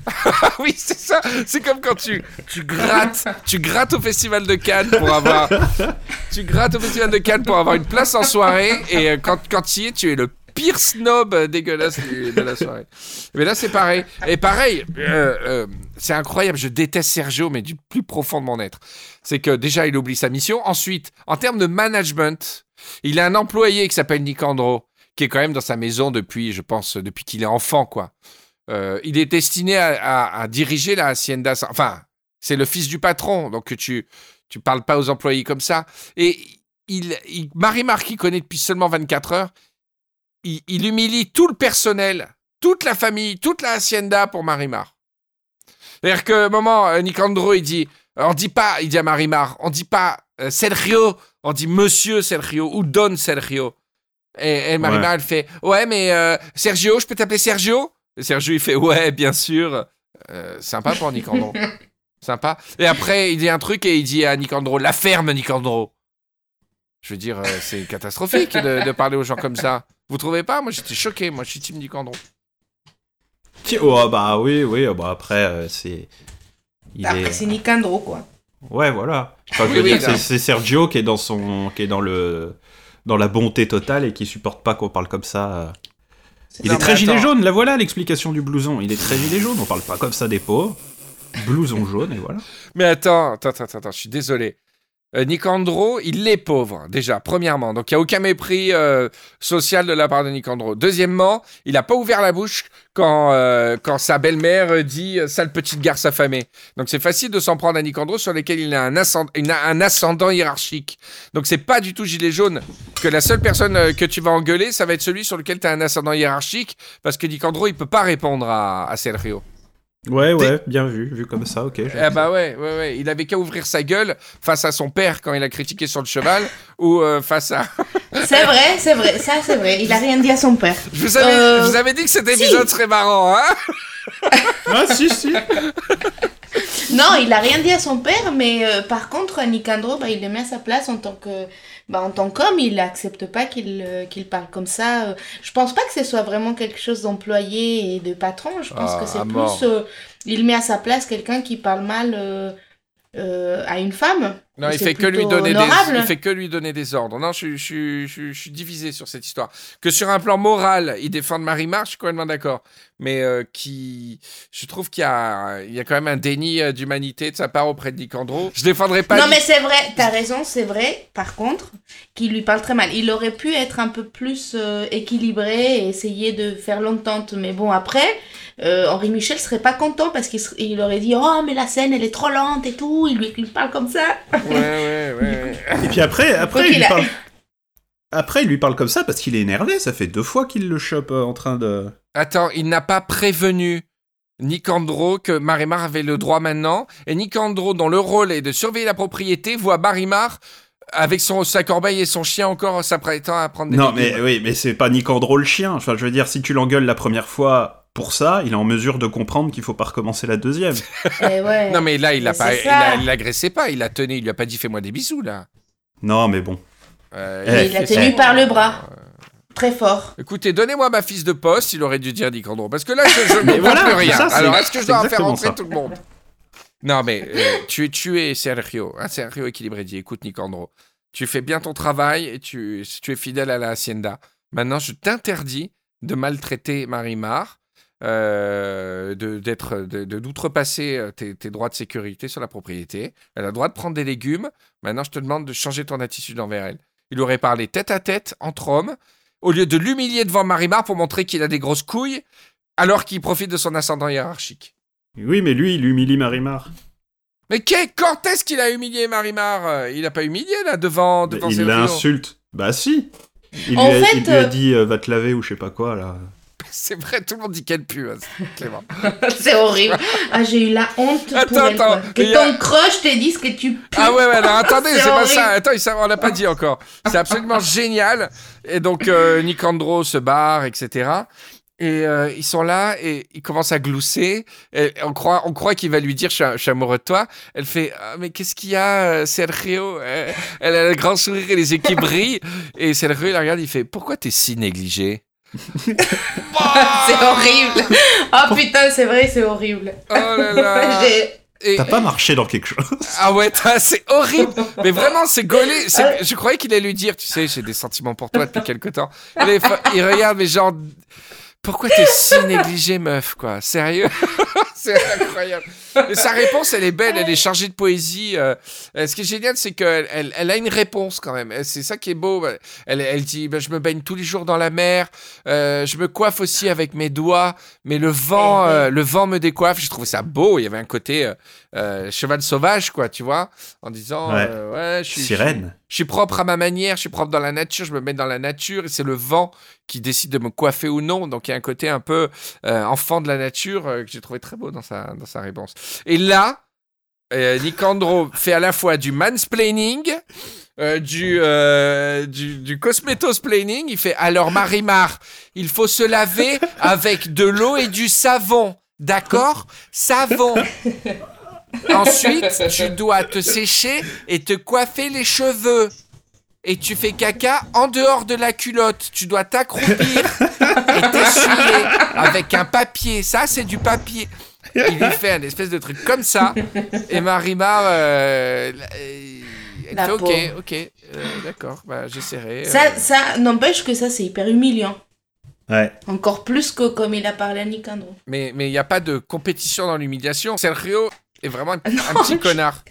Ah oui, c'est ça. C'est comme quand tu, tu grattes, tu grattes au festival de Cannes pour avoir, tu grattes au festival de Cannes pour avoir une place en soirée, et euh, quand quand tu y es, tu es le pire snob dégueulasse de la soirée. Mais là, c'est pareil. Et pareil, euh, euh, c'est incroyable. Je déteste Sergio, mais du plus profond de mon être. C'est que déjà, il oublie sa mission. Ensuite, en termes de management, il a un employé qui s'appelle Nicandro, qui est quand même dans sa maison depuis, je pense, depuis qu'il est enfant, quoi. Euh, il est destiné à, diriger la hacienda. Enfin, c'est le fils du patron, donc tu tu parles pas aux employés comme ça. Et il, il Marimar, qui connaît depuis seulement 24 heures, il, il humilie tout le personnel, toute la famille, toute la hacienda pour Marimar. C'est-à-dire que, moment, euh, Nicandro, il dit, euh, on dit pas, il dit à Marimar, on dit pas euh, Sergio, on dit Monsieur Sergio ou Don Sergio. Et, et Ouais. elle fait, ouais, mais euh, Sergio, je peux t'appeler Sergio? Et Sergio, il fait, ouais, bien sûr. Euh, sympa pour Nicandro. sympa. Et après, il dit un truc et il dit à Nicandro, la ferme, Nicandro. Je veux dire, euh, c'est catastrophique de, de parler aux gens comme ça. Vous trouvez pas? Moi, j'étais choqué. Moi, je suis team Nicandro. Oh bah oui, oui, bah après euh, c'est. Il Après, est... c'est Nicandro, quoi. Ouais, voilà. Enfin, je Oui, veux oui, dire, c'est- Sergio qui est dans son, qui est dans le, dans la bonté totale et qui supporte pas qu'on parle comme ça. euh. Il Non, est très gilet jaune. Là voilà l'explication du blouson. Il est très gilet jaune. On parle pas comme ça des pauvres. Blouson jaune et voilà. Mais attends, attends, attends, attends, je suis désolé. Euh, Nicandro, il est pauvre, déjà, premièrement. Donc, il n'y a aucun mépris euh, social de la part de Nicandro. Deuxièmement, il n'a pas ouvert la bouche quand, euh, quand sa belle-mère dit sale petite garce affamée. Donc, c'est facile de s'en prendre à Nicandro sur lesquels il a un, ascendant hiérarchique. Donc, c'est pas du tout gilet jaune que la seule personne que tu vas engueuler, ça va être celui sur lequel tu as un ascendant hiérarchique parce que Nicandro, il peut pas répondre à, à Sergio. Ouais, ouais, bien vu, vu comme ça, ok. Eh bah ouais, ouais, ouais. Il avait qu'à ouvrir sa gueule face à son père quand il a critiqué sur le cheval ou euh, face à. C'est vrai, c'est vrai, ça c'est vrai. Il a rien dit à son père. Je vous avais, Euh, je vous avais dit que cet si. épisode serait marrant, hein Ah, si, si. Non, il a rien dit à son père, mais euh, par contre, Nicandro, bah, il le met à sa place en tant que, bah, en tant qu'homme, il accepte pas qu'il euh, qu'il parle comme ça. euh. Je pense pas que ce soit vraiment quelque chose d'employé et de patron. Je pense Ah, que c'est à mort. plus, euh, il met à sa place quelqu'un qui parle mal à une femme. Non, il fait que lui donner des, il fait que lui donner des ordres. Non, je, je, je, suis divisé sur cette histoire. Que sur un plan moral, il défend Marimar, je suis complètement d'accord. Mais euh, qui, je trouve qu'il y a, il y a quand même un déni euh, d'humanité de sa part auprès de Nicandro. Je défendrai pas. Non, mais c'est vrai, t'as raison, c'est vrai. Par contre, qu'il lui parle très mal. Il aurait pu être un peu plus euh, équilibré et essayer de faire l'entente. Mais bon, après, euh, Henri Michel serait pas content parce qu'il aurait dit Oh, mais la scène, elle est trop lente et tout. Il lui il parle comme ça. Ouais, ouais, ouais. Et puis après, après, il il lui a- parle. Après, il lui parle comme ça parce qu'il est énervé. Ça fait deux fois qu'il le chope euh, en train de. Attends, il n'a pas prévenu Nicandro que Marimar avait le droit maintenant. Et Nicandro, dont le rôle est de surveiller la propriété, voit Marimar avec son, sa corbeille et son chien encore s'apprêtant à prendre des Non, légumes. mais oui, mais c'est pas Nicandro le chien. Enfin, je veux dire, si tu l'engueules la première fois pour ça, il est en mesure de comprendre qu'il faut pas recommencer la deuxième. Ouais. Non, mais là, il l'agressait pas, il l'a tenu, il lui a pas dit fais-moi des bisous là. Non, mais bon. Euh, Eh, il l'a tenu par le bras. Très fort. Écoutez, donnez-moi ma fiche de poste, il aurait dû dire Nicandro. Parce que là, je, je ne voilà, plus rien. ça, c'est- Alors, est-ce que je dois en faire rentrer ça. tout le monde? Non, mais euh, tu es tué, Sergio. Hein, Sergio équilibré dit écoute, Nicandro, tu fais bien ton travail et tu, tu es fidèle à la hacienda. Maintenant, je t'interdis de maltraiter Marimar. Euh, de d'être de d'outrepasser euh, tes, tes droits de sécurité sur la propriété. Elle a le droit de prendre des légumes. Maintenant, je te demande de changer ton attitude envers elle. Il aurait parlé tête à tête entre hommes au lieu de l'humilier devant Marimar pour montrer qu'il a des grosses couilles, alors qu'il profite de son ascendant hiérarchique. Oui, mais lui, il humilie Marimar. Mais qu'est- quand est-ce qu'il a humilié Marimar Euh, Il n'a pas humilié là devant, devant il l'insulte. Bah si. Il, En lui, a, fait, il lui a euh, dit euh, va te laver ou je sais pas quoi là. C'est vrai, tout le monde dit qu'elle pue, hein, Clément. c'est horrible. Ah, j'ai eu la honte pour Attends, quoi. Que a- ton crush te dise que tu pues. Ah ouais, ouais, alors attendez, C'est pas ça. Attends, on l'a pas dit encore. C'est absolument génial. Et donc, euh, Nicandro se barre, etc. Et euh, ils sont là et ils commencent à glousser. Et on croit, on croit qu'il va lui dire je suis, je suis amoureux de toi. Elle fait Ah, mais qu'est-ce qu'il y a, euh, Sergio? Elle a le grand sourire et les yeux qui brillent. Et Sergio il la regarde, il fait pourquoi t'es si négligé? c'est horrible. Oh putain, c'est vrai, c'est horrible. Oh là là. Et- T'as pas marché dans quelque chose. Ah ouais, c'est horrible. Mais vraiment, c'est gaulé. C'est- Je croyais qu'il allait lui dire, tu sais, j'ai des sentiments pour toi depuis quelque temps. Il fa- il regarde, mais genre, pourquoi t'es si négligé, meuf, quoi? Sérieux? C'est incroyable. Sa réponse, elle est belle, elle est chargée de poésie. euh, ce qui est génial, c'est qu'elle elle, elle a une réponse quand même. C'est ça qui est beau. Elle, elle dit, bah, je me baigne tous les jours dans la mer. euh, je me coiffe aussi avec mes doigts, mais le vent, Eh, euh, le vent me décoiffe. Je trouvais ça beau. Il y avait un côté cheval sauvage, quoi, tu vois, en disant, Ouais. ouais, je suis, Sirène. je suis propre à ma manière, je suis propre dans la nature, je me mets dans la nature et c'est le vent qui décide de me coiffer ou non. Donc il y a un côté un peu enfant de la nature que j'ai trouvé très beau dans sa, dans sa réponse. Et là, euh, Nicandro fait à la fois du mansplaining, euh, du, euh, du. Il fait alors Marimar, il faut se laver avec de l'eau et du savon. D'accord? Savon. Ensuite, tu dois te sécher et te coiffer les cheveux. Et tu fais caca en dehors de la culotte. Tu dois t'accroupir et t'essuyer avec un papier. Ça, c'est du papier. Il lui fait un espèce de truc comme ça. Et Marimar, euh, elle fait OK. OK, euh, d'accord, bah, j'essaierai. euh. Ça, ça n'empêche que ça, c'est hyper humiliant. Ouais. Encore plus que comme il a parlé à Nicandro. Mais il n'y a pas de compétition dans l'humiliation. Sergio est vraiment un, petit je- connard.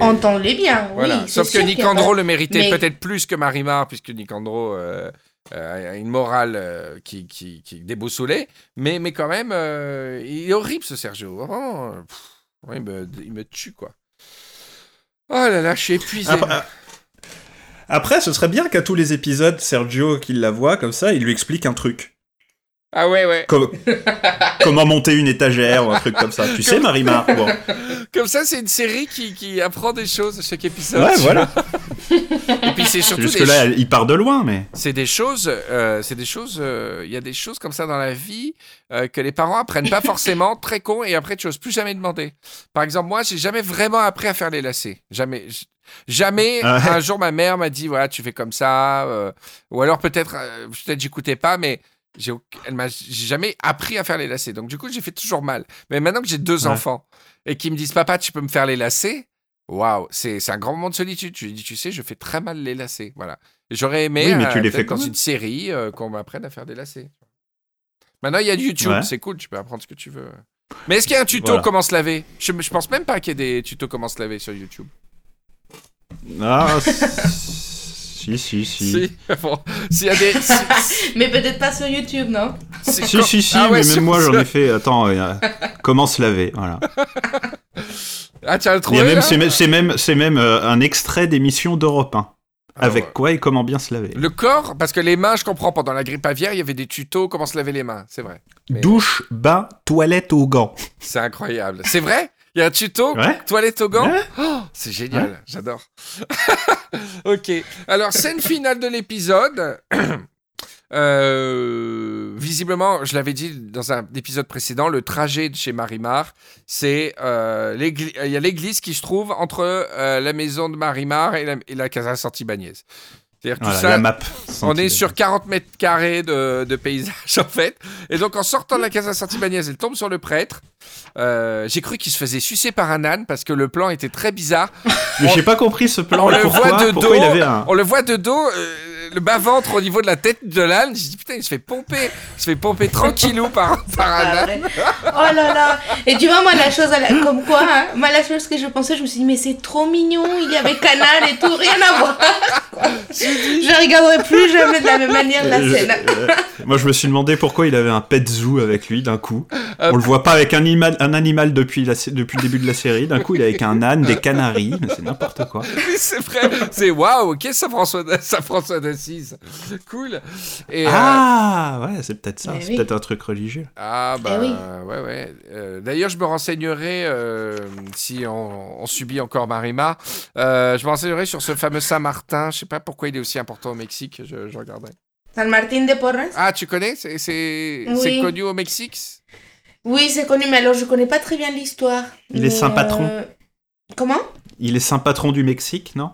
Entends-les bien, Voilà. oui. Sauf que Nicandro pas- le méritait Mais- peut-être plus que Marimar, puisque Nicandro euh, euh, une morale euh, qui, qui, qui est déboussolée. Mais, mais quand même, euh, il est horrible ce Sergio. Il, me, il me tue, quoi. Oh là là, je suis épuisé. Après, après, ce serait bien qu'à tous les épisodes, Sergio, qu'il la voit comme ça, il lui explique un truc. Ah ouais, ouais. Com- comment monter une étagère ou un truc comme ça. Tu sais, Marimar bon. Comme ça, c'est une série qui, qui apprend des choses à chaque épisode. Ouais, voilà. Et puis c'est surtout Jusque des, là, il part de loin, mais. c'est des choses, euh, c'est des choses, euh, il y a des choses comme ça dans la vie euh, que les parents apprennent pas forcément, très con, et après tu oses plus jamais demander. Par exemple, moi, j'ai jamais vraiment appris à faire les lacets. Jamais. Jamais Ah ouais. un jour ma mère m'a dit voilà tu fais comme ça ou alors peut-être peut-être j'écoutais pas mais j'ai elle m'a j'ai jamais appris à faire les lacets. Donc du coup j'ai fait toujours mal. Mais maintenant que j'ai deux Ouais. enfants et qui me disent papa tu peux me faire les lacets? Waouh c'est c'est un grand moment de solitude. Tu lui dis tu sais je fais très mal les lacets. Voilà. Et j'aurais aimé Oui, mais tu euh, les fais dans une série euh, qu'on m'apprenne à faire des lacets. Maintenant il y a YouTube Ouais. c'est cool tu peux apprendre ce que tu veux. Mais est-ce qu'il y a un tuto Voilà. comment se laver? Je, je pense même pas qu'il y ait des tutos comment se laver sur YouTube. Ah, si, si, si. si bon s'il y a des si- Mais peut-être pas sur YouTube, non si- Si, quand- si, si, Ah ouais, mais sur- même moi j'en ai fait. Attends, euh, comment se laver, voilà. Ah, tu as Il y trouvé a même, là c'est même, c'est même, c'est même euh, un extrait d'émission d'Europe 1. Ah Avec ouais. quoi et comment bien se laver. Le corps, parce que les mains, je comprends, pendant la grippe aviaire, il y avait des tutos comment se laver les mains, c'est vrai. mais- Douche, bain, toilette aux gants. C'est incroyable. C'est vrai? Il y a un tuto Ouais. Toilette au gant Ouais. Oh, C'est génial, j'adore. ok, alors scène finale de l'épisode. Euh, visiblement, je l'avais dit dans un épisode précédent, le trajet de chez Marimar, c'est euh, l'égli- il y a l'église qui se trouve entre euh, la maison de Marimar et la, et la Casa. C'est-à-dire tout Voilà, ça, la map. on est sur 40 mètres carrés de, de paysage en fait. Et donc en sortant de la Casa Santibagnès, elle tombe sur le prêtre. Euh, J'ai cru qu'il se faisait sucer par un âne parce que le plan était très bizarre. Mais j'ai pas compris ce plan. On le voit de dos. On le voit de dos, euh, le bas-ventre au niveau de la tête de l'âne. J'ai dit putain, il se fait pomper. Il se fait pomper tranquillou par, par un âne. Oh là là Et tu vois, moi, la chose, comme quoi, hein, moi, la chose que je pensais, je me suis dit, mais c'est trop mignon, il y avait canal et tout, rien à voir. je regarderai plus jamais de la même manière la scène. moi, je me suis demandé pourquoi il avait un pet zoo avec lui d'un coup. Euh, On le voit pas avec un animal, un animal depuis, la, depuis le début de la série. D'un coup, il est avec un âne, des canaris. mais C'est n'importe quoi. Oui, c'est vrai. C'est waouh, ok, ça François, ça François Cool. Et, euh, Ah, ouais, c'est peut-être ça. Mais C'est oui. peut-être un truc religieux. Ah bah Eh oui. ouais ouais. Euh, D'ailleurs je me renseignerai euh, si on, on subit encore Marima. Euh, je me renseignerai sur ce fameux Saint-Martin. Je sais pas pourquoi il est aussi important au Mexique. Je, je regarderai. San Martín de Porres? Ah tu connais? C'est c'est Oui. c'est connu au Mexique? Oui, c'est connu, mais alors je connais pas très bien l'histoire. Il est saint patron. euh, Comment? Il est saint patron du Mexique, non?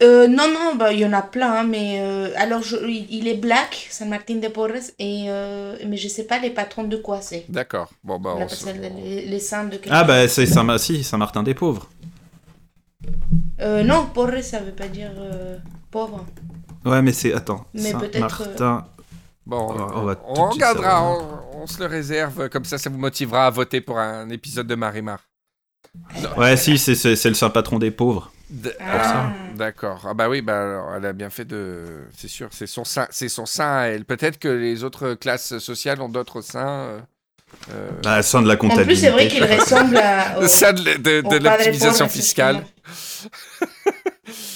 Euh, non, non, bah, il y en a plein, hein, mais euh, alors je, il est black, San Martín de Porres, et, euh, mais je sais pas les patrons de quoi c'est. D'accord. Bon bah On on appelle se- ça les, les saints de quelque Ah, chose. bah, c'est Saint, si, Saint-Martin des pauvres. Euh, non, Porres, ça veut pas dire euh, pauvre. Ouais, mais c'est. Attends. Mais peut-être, euh, Saint-Martin. Bon, On va- on, va regardera. On, on se le réserve. Comme ça, ça vous motivera à voter pour un épisode de Marimar. Ouais, si, c'est c'est- c'est le saint patron des pauvres. Ah. D'accord. Ah bah oui, bah alors, elle a bien fait de. C'est sûr, c'est son sein, c'est son sein à elle. Peut-être que les autres classes sociales ont d'autres seins. euh, Ah, saint de la En comptabilité. plus, c'est vrai qu'il ressemble à. le sein de, de- au de padre l'optimisation fiscale.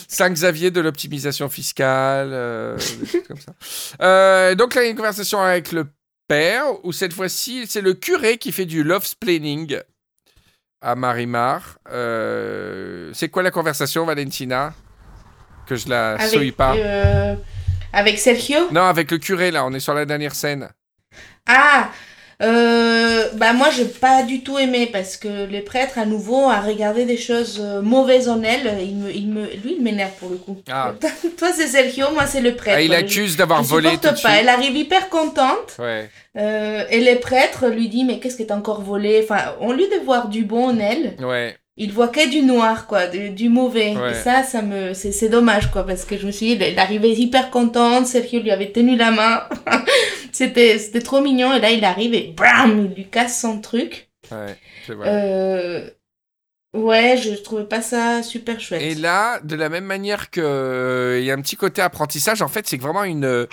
Saint Xavier de l'optimisation fiscale, euh, des trucs comme ça. Euh, donc là, il y a une conversation avec le père, où cette fois-ci, c'est le curé qui fait du love splaining à Marimar. Euh, c'est quoi la conversation, Valentina Que je la souille pas? euh, avec Sergio? Non, avec le curé, là, on est sur la dernière scène. Ah euh, Bah, moi, j'ai pas du tout aimé parce que le prêtre, à nouveau, a regardé des choses euh, mauvaises en elle. Il me, il me, lui, il m'énerve pour le coup. Ah. Toi, c'est Sergio, moi, c'est le prêtre. Ah, il accuse d'avoir volé tout pas. suite. Elle arrive hyper contente. Ouais. euh, et le prêtre lui dit Mais qu'est-ce que t'as encore volé? Enfin, au lieu de voir du bon en elle, Ouais. Il voit que du noir, quoi, du, du mauvais. Ouais. Et ça, ça me, c'est, c'est dommage, quoi, parce que je me suis dit, elle arrivait hyper contente, Sergio lui avait tenu la main. c'était, c'était trop mignon, et là, il arrive et bam, il lui casse son truc. Ouais. C'est vrai. Euh, ouais, je trouvais pas ça super chouette. Et là, de la même manière que euh, il y a un petit côté apprentissage, en fait, c'est que vraiment une.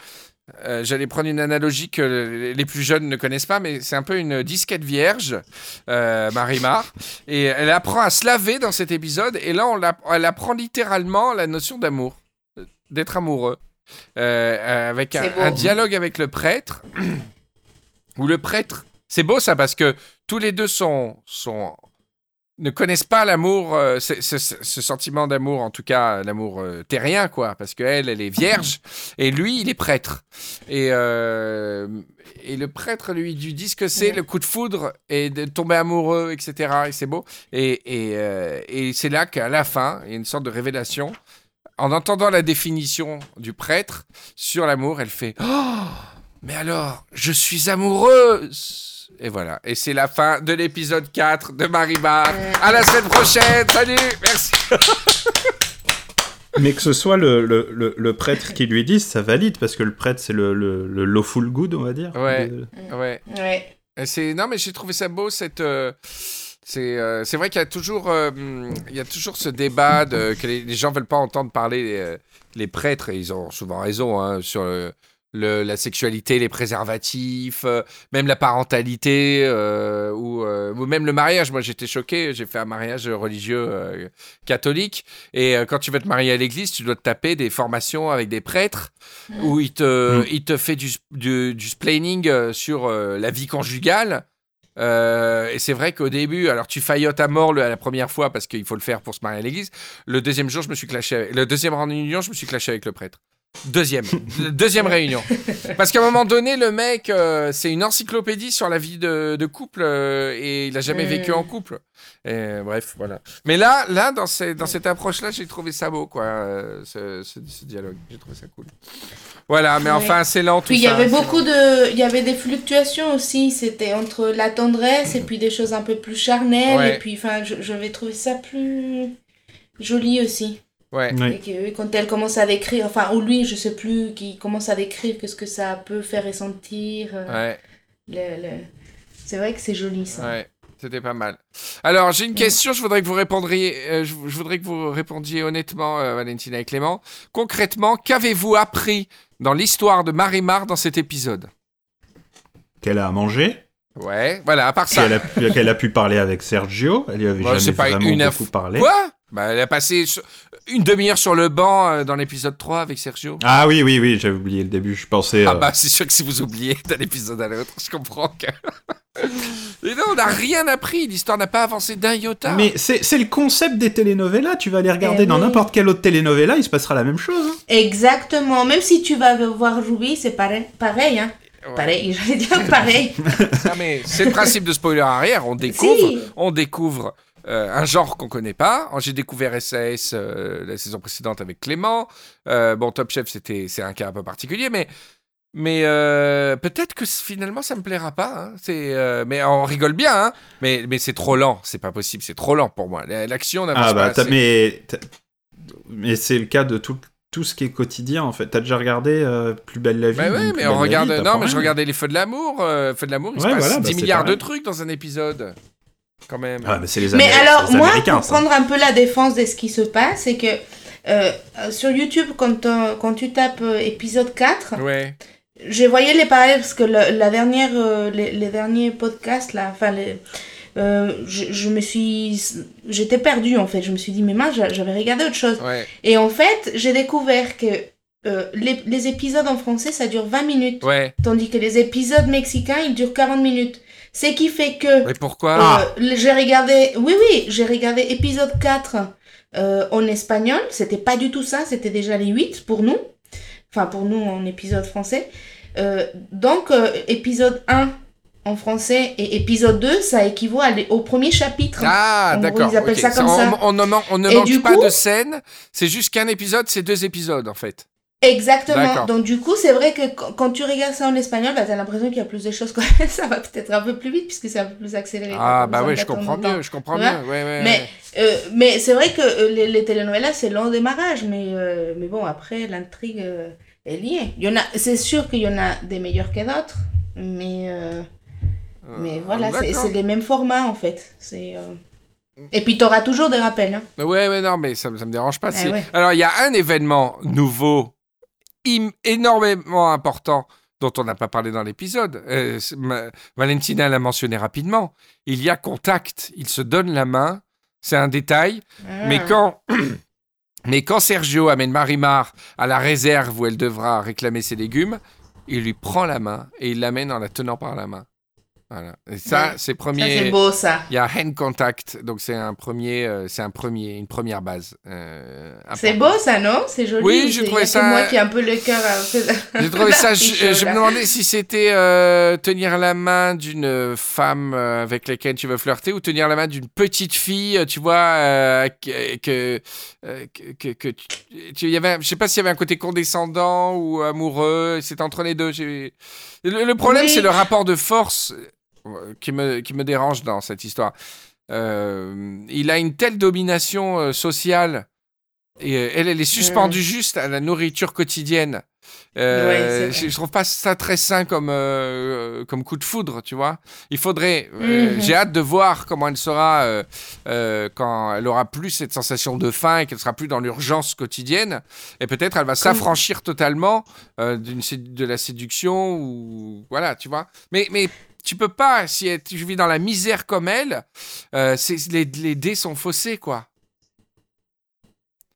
Euh, J'allais prendre une analogie que les- plus jeunes ne connaissent pas, mais c'est un peu une disquette vierge, euh, Marimar. Et elle apprend à se laver dans cet épisode. Et là, on elle apprend littéralement la notion d'amour, d'être amoureux. Euh, avec un, un dialogue avec le prêtre. où le prêtre. C'est beau ça parce que tous les deux sont, sont ne connaissent pas l'amour, euh, ce, sentiment d'amour, en tout cas l'amour euh, terrien, quoi, parce qu'elle, elle est vierge, et lui, il est prêtre. Et, euh, et le prêtre lui, dit ce que c'est le coup de foudre et de tomber amoureux, etc. Et c'est beau. Et, et, euh, et c'est là qu'à la fin, il y a une sorte de révélation. En entendant la définition du prêtre sur l'amour, elle fait Oh, mais alors, je suis amoureuse et voilà. Et c'est la fin de l'épisode 4 de Marimar. Euh. À la semaine prochaine. Salut. Merci. Mais que ce soit le, le, le, le prêtre qui lui dise, ça valide, parce que le prêtre, c'est le, le, le lawful good, on va dire. Ouais. De- Ouais. Ouais. C'est non mais j'ai trouvé ça beau cette euh, c'est euh, c'est vrai qu'il y a toujours euh, il y a toujours ce débat de que les, les gens veulent pas entendre parler les prêtres et ils ont souvent raison hein, sur le, le- la sexualité, les préservatifs, euh, même la parentalité euh, ou, euh, ou même le mariage. Moi j'étais choqué, j'ai fait un mariage religieux euh, catholique et euh, quand tu veux te marier à l'église, tu dois te taper des formations avec des prêtres où il te, Mm. il te fait du, du, du splaining euh, sur euh, la vie conjugale. Euh, et c'est vrai qu'au début, alors tu faillotes à mort le- la première fois parce qu'il faut le faire pour se marier à l'église. Le deuxième jour, je me suis clashé. Avec, le deuxième réunion, je me suis clashé avec le prêtre. Deuxième, deuxième réunion. Parce qu'à un moment donné, le mec, euh, c'est une encyclopédie sur la vie de, de couple euh, et il a jamais vécu en couple. Et, bref, voilà. Mais là, là, dans, ces- dans cette approche-là, j'ai trouvé ça beau, quoi, euh, ce, ce- ce dialogue. J'ai trouvé ça cool. Voilà, mais Ouais. enfin, c'est lent tout Puis il y ça, avait beaucoup de, il y avait des fluctuations aussi. C'était entre la tendresse et puis des choses un peu plus charnelles. Ouais. Et puis, enfin, je, je vais trouver ça plus joli aussi. Ouais. Ouais. Et que quand elle commence à décrire, enfin, ou lui, je sais plus, qui commence à décrire qu'est-ce que ça peut faire ressentir. euh, Ouais, le- le- C'est vrai que c'est joli ça. ouais. C'était pas mal. Alors, j'ai une question, je voudrais que vous répondriez, euh, je, je voudrais que vous répondiez honnêtement, euh, Valentina et Clément. Concrètement, qu'avez-vous appris dans l'histoire de Marimar dans cet épisode? Qu'elle a à manger, Ouais, voilà, à part ça. qu'elle a, pu- qu'elle a pu parler avec Sergio, elle lui avait c'est jamais pas vraiment une beaucoup parlé. Quoi? Bah, Elle a passé une demi-heure sur le banc euh, dans l'épisode 3 avec Sergio. Ah oui, oui, oui, j'avais oublié le début, je pensais... Ah euh, bah c'est sûr que si vous oubliez d'un épisode à l'autre, je comprends que... Mais non, on n'a rien appris, l'histoire n'a pas avancé d'un iota. Mais c'est c'est le concept des telenovelas, tu vas les regarder Eh dans oui. n'importe quelle autre telenovela, il se passera la même chose. hein. Exactement. Même si tu vas voir Ruby, c'est pareil, pareil, hein. Ouais. Pareil, j'allais dire pareil. Non, mais c'est le principe de spoiler arrière, on découvre, Si. on découvre euh, un genre qu'on connaît pas. J'ai découvert SAS euh, la saison précédente avec Clément. Euh, bon, Top Chef, c'était c'est un cas un peu particulier, mais mais peut-être que finalement ça me plaira pas. hein. C'est mais on rigole bien, hein. mais mais c'est trop lent, c'est pas possible, c'est trop lent pour moi. La- L'action n'avance Ah bah, pas. assez. mais, mais c'est le cas de tout, tout ce qui est quotidien en fait. T'as déjà regardé euh, Plus belle la vie Bah ouais, mais on regarde. vie, non, mais je regardais les Feux de l'amour. euh, Feux de l'amour, il se Ouais, passe voilà, bah, 10 c'est milliards de trucs dans un épisode. Quand même. Ah, mais c'est les, Mais Américains, alors, c'est les moi, Américains, pour ça. prendre un peu la défense de ce qui se passe, c'est que euh, sur YouTube, quand, quand tu tapes euh, épisode 4, Ouais. je voyais les parallèles parce que le- la dernière, euh, les, les derniers podcasts, là, enfin, les, euh, je, je me suis. J'étais perdue en fait. Je me suis dit, mais mince, j'a- j'avais regardé autre chose. Ouais. Et en fait, j'ai découvert que euh, les, les épisodes en français, ça dure 20 minutes. Ouais. Tandis que les épisodes mexicains, ils durent 40 minutes. Ce qui fait que. Mais pourquoi Ah. Euh, j'ai regardé, oui, oui, j'ai regardé épisode 4 euh, en espagnol. C'était pas du tout ça, c'était déjà les 8 pour nous. Enfin, pour nous en épisode français. Euh, donc, épisode 1 en français et épisode 2, ça équivaut au premier chapitre. Ah, d'accord. ils appellent ok. ça comme on, ça. On, ne man- on ne Et manque pas coup- de scène. C'est juste qu'un épisode, c'est deux épisodes en fait. Exactement. Donc, du coup, c'est vrai que qu- quand tu regardes ça en espagnol, bah, t'as l'impression qu'il y a plus de choses. Quoi. ça va peut-être un peu plus vite puisque c'est un peu plus accéléré. Ah, bah ouais, je comprends mieux. Je comprends Tu mieux. Ouais, ouais, Mais, ouais. euh, mais c'est vrai que euh, les, les telenovelas, c'est long démarrage, mais, euh, mais bon, après, l'intrigue est liée. Il y en a, c'est sûr qu'il y en a des meilleurs que d'autres, mais, mais voilà, c'est, les mêmes formats en fait. C'est, Et puis, tu auras toujours des rappels. Hein. Ouais, ouais, non, mais ça, ça me dérange pas. Eh. Alors, il y a un événement nouveau, énormément important, dont on n'a pas parlé dans l'épisode. Euh, Valentina l'a mentionné rapidement. Il y a contact. Ils se donnent la main. C'est un détail. Mais Ah. quand, mais quand Sergio amène Marimar à la réserve où elle devra réclamer ses légumes, il lui prend la main et il l'amène en la tenant par la main. Voilà. Et ça, Ouais. c'est Ça, premier. c'est beau, ça. Il y a hand contact, donc c'est un premier, euh, c'est un premier, une première base. euh, C'est beau, ça, non? C'est joli. Oui, j'ai trouvé ça- moi qui ai un peu le cœur. à- J'ai trouvé ça. Je, me demandais si c'était euh, tenir la main d'une femme euh, avec laquelle tu veux flirter ou tenir la main d'une petite fille, euh, tu vois, euh, que, que, que, que- tu, y avait, je sais pas s'il y avait un côté condescendant ou amoureux. C'est entre les deux. Le, le problème, Oui. c'est le rapport de force qui me, qui me dérange dans cette histoire. Euh, il a une telle domination euh, sociale et euh, elle, elle est suspendue juste à la nourriture quotidienne. Ouais, je, je trouve pas ça très sain comme, comme coup de foudre, tu vois. Il faudrait. Mhm. J'ai hâte de voir comment elle sera quand elle aura plus cette sensation de faim et qu'elle sera plus dans l'urgence quotidienne. Et peut-être elle va s'affranchir totalement de la séduction ou voilà, tu vois. Mais mais tu peux pas si tu vis dans la misère comme elle. euh, les, les dés sont faussés, quoi.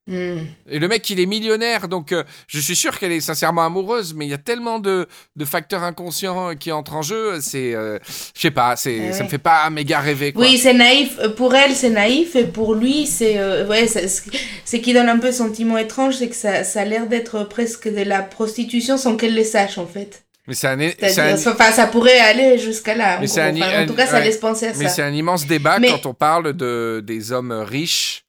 Hmm. Et le mec, il est millionnaire, donc euh, je suis sûr qu'elle est sincèrement amoureuse, mais il y a tellement de, de facteurs inconscients qui entrent en jeu, c'est, euh, je sais pas, c'est, Eh ça ouais. me fait pas méga rêver, quoi. Oui, c'est naïf. Euh, Pour elle, c'est naïf. Et pour lui, c'est. euh, ouais, c'est ce ce qui donne un peu sentiment étrange, c'est que ça, ça a l'air d'être presque de la prostitution sans qu'elle le sache, en fait. Mais c'est un, enfin, ça pourrait aller jusqu'à là. Mais en un-. Enfin, tout cas, ça ouais. laisse penser à mais ça. c'est un immense débat Mais- quand on parle de, des hommes riches.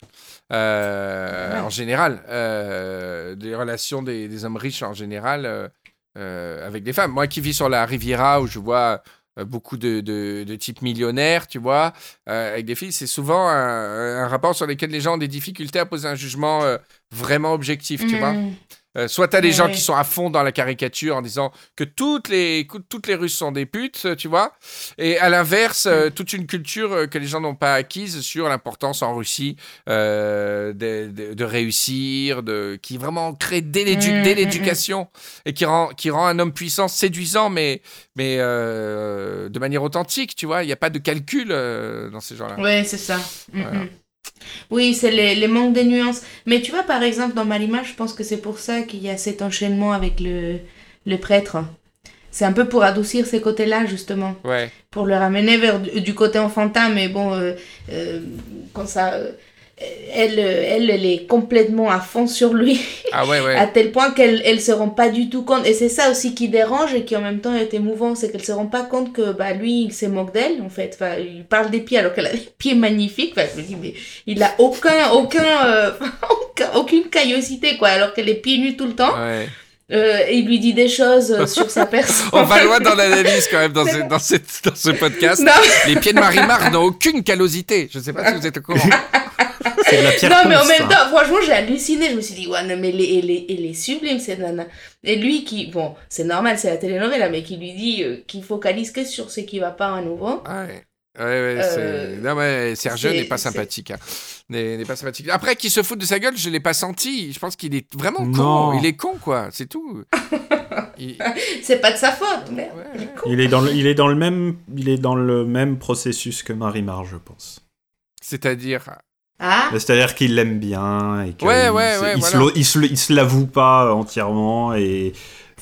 euh, Ouais. En général, euh, des relations des, des hommes riches en général euh, avec des femmes. Moi qui vis sur la Riviera où je vois beaucoup de, de, de types millionnaires, tu vois, euh, avec des filles, c'est souvent un, un rapport sur lequel les gens ont des difficultés à poser un jugement euh, vraiment objectif, tu vois. Euh, soit t'as des Ouais, gens ouais. qui sont à fond dans la caricature en disant que toutes les, toutes les Russes sont des putes, euh, tu vois. Et à l'inverse, euh, toute une culture euh, que les gens n'ont pas acquise sur l'importance en Russie euh, de, de- de réussir, de, qui vraiment crée dès l'édu- Mm, dès mm, l'éducation et qui rend, qui rend un homme puissant séduisant, mais, mais de manière authentique, tu vois. Il n'y a pas de calcul dans ces gens-là. Ouais, c'est ça. Voilà. Oui, c'est les, les manques des nuances. Mais tu vois, par exemple, dans Marima, je pense que c'est pour ça qu'il y a cet enchaînement avec le, le prêtre. C'est un peu pour adoucir ces côtés-là, justement. Ouais. Pour le ramener vers du, du côté enfantin. Mais bon, euh, euh, quand ça. Elle, elle, elle est complètement à fond sur lui, Ah ouais, ouais. à tel point qu'elle elle se rend pas du tout compte. Et c'est ça aussi qui dérange et qui en même temps est émouvant, c'est qu'elle se rend pas compte que bah, lui, il se moque d'elle, en fait. Enfin, il parle des pieds alors qu'elle a des pieds magnifiques. Enfin, je me dis, mais il a aucun, aucun, euh, aucun- aucune caillosité, quoi, alors qu'elle est pieds nus tout le temps. ouais. Euh, et il lui dit des choses euh, sur sa personne. On va loin dans l'analyse quand même dans ce, dans cette- dans ce podcast. Non, Les pieds de Marimar n'ont aucune callosité. Je ne sais pas si vous êtes au courant. C'est de la pierre non, mais en même hein. temps, franchement, j'ai halluciné. Je me suis dit, ouais, non, mais elle est, elle est, elle est sublime, cette nana. Et lui qui, bon, c'est normal, c'est la telenovela, mais qui lui dit euh, qu'il focalise que sur ce qui va pas à nouveau. Ouais. Ouais, ouais, c'est... Euh, Non, mais Sergio n'est pas sympathique. hein. N'est, n'est pas sympathique. Après, qu'il se fout de sa gueule, je l'ai pas senti. Je pense qu'il est vraiment Non. con. Il est con, quoi. C'est tout. Il- C'est pas de sa faute, merde. Ouais, Il est ouais. con. Il est dans le, il est dans le même, il est dans le même processus que Marimar, je pense. C'est-à-dire... Ah, C'est-à-dire qu'il l'aime bien et qu'il Ouais, ouais, se, ouais, il, se voilà. se le- il se l'avoue pas entièrement et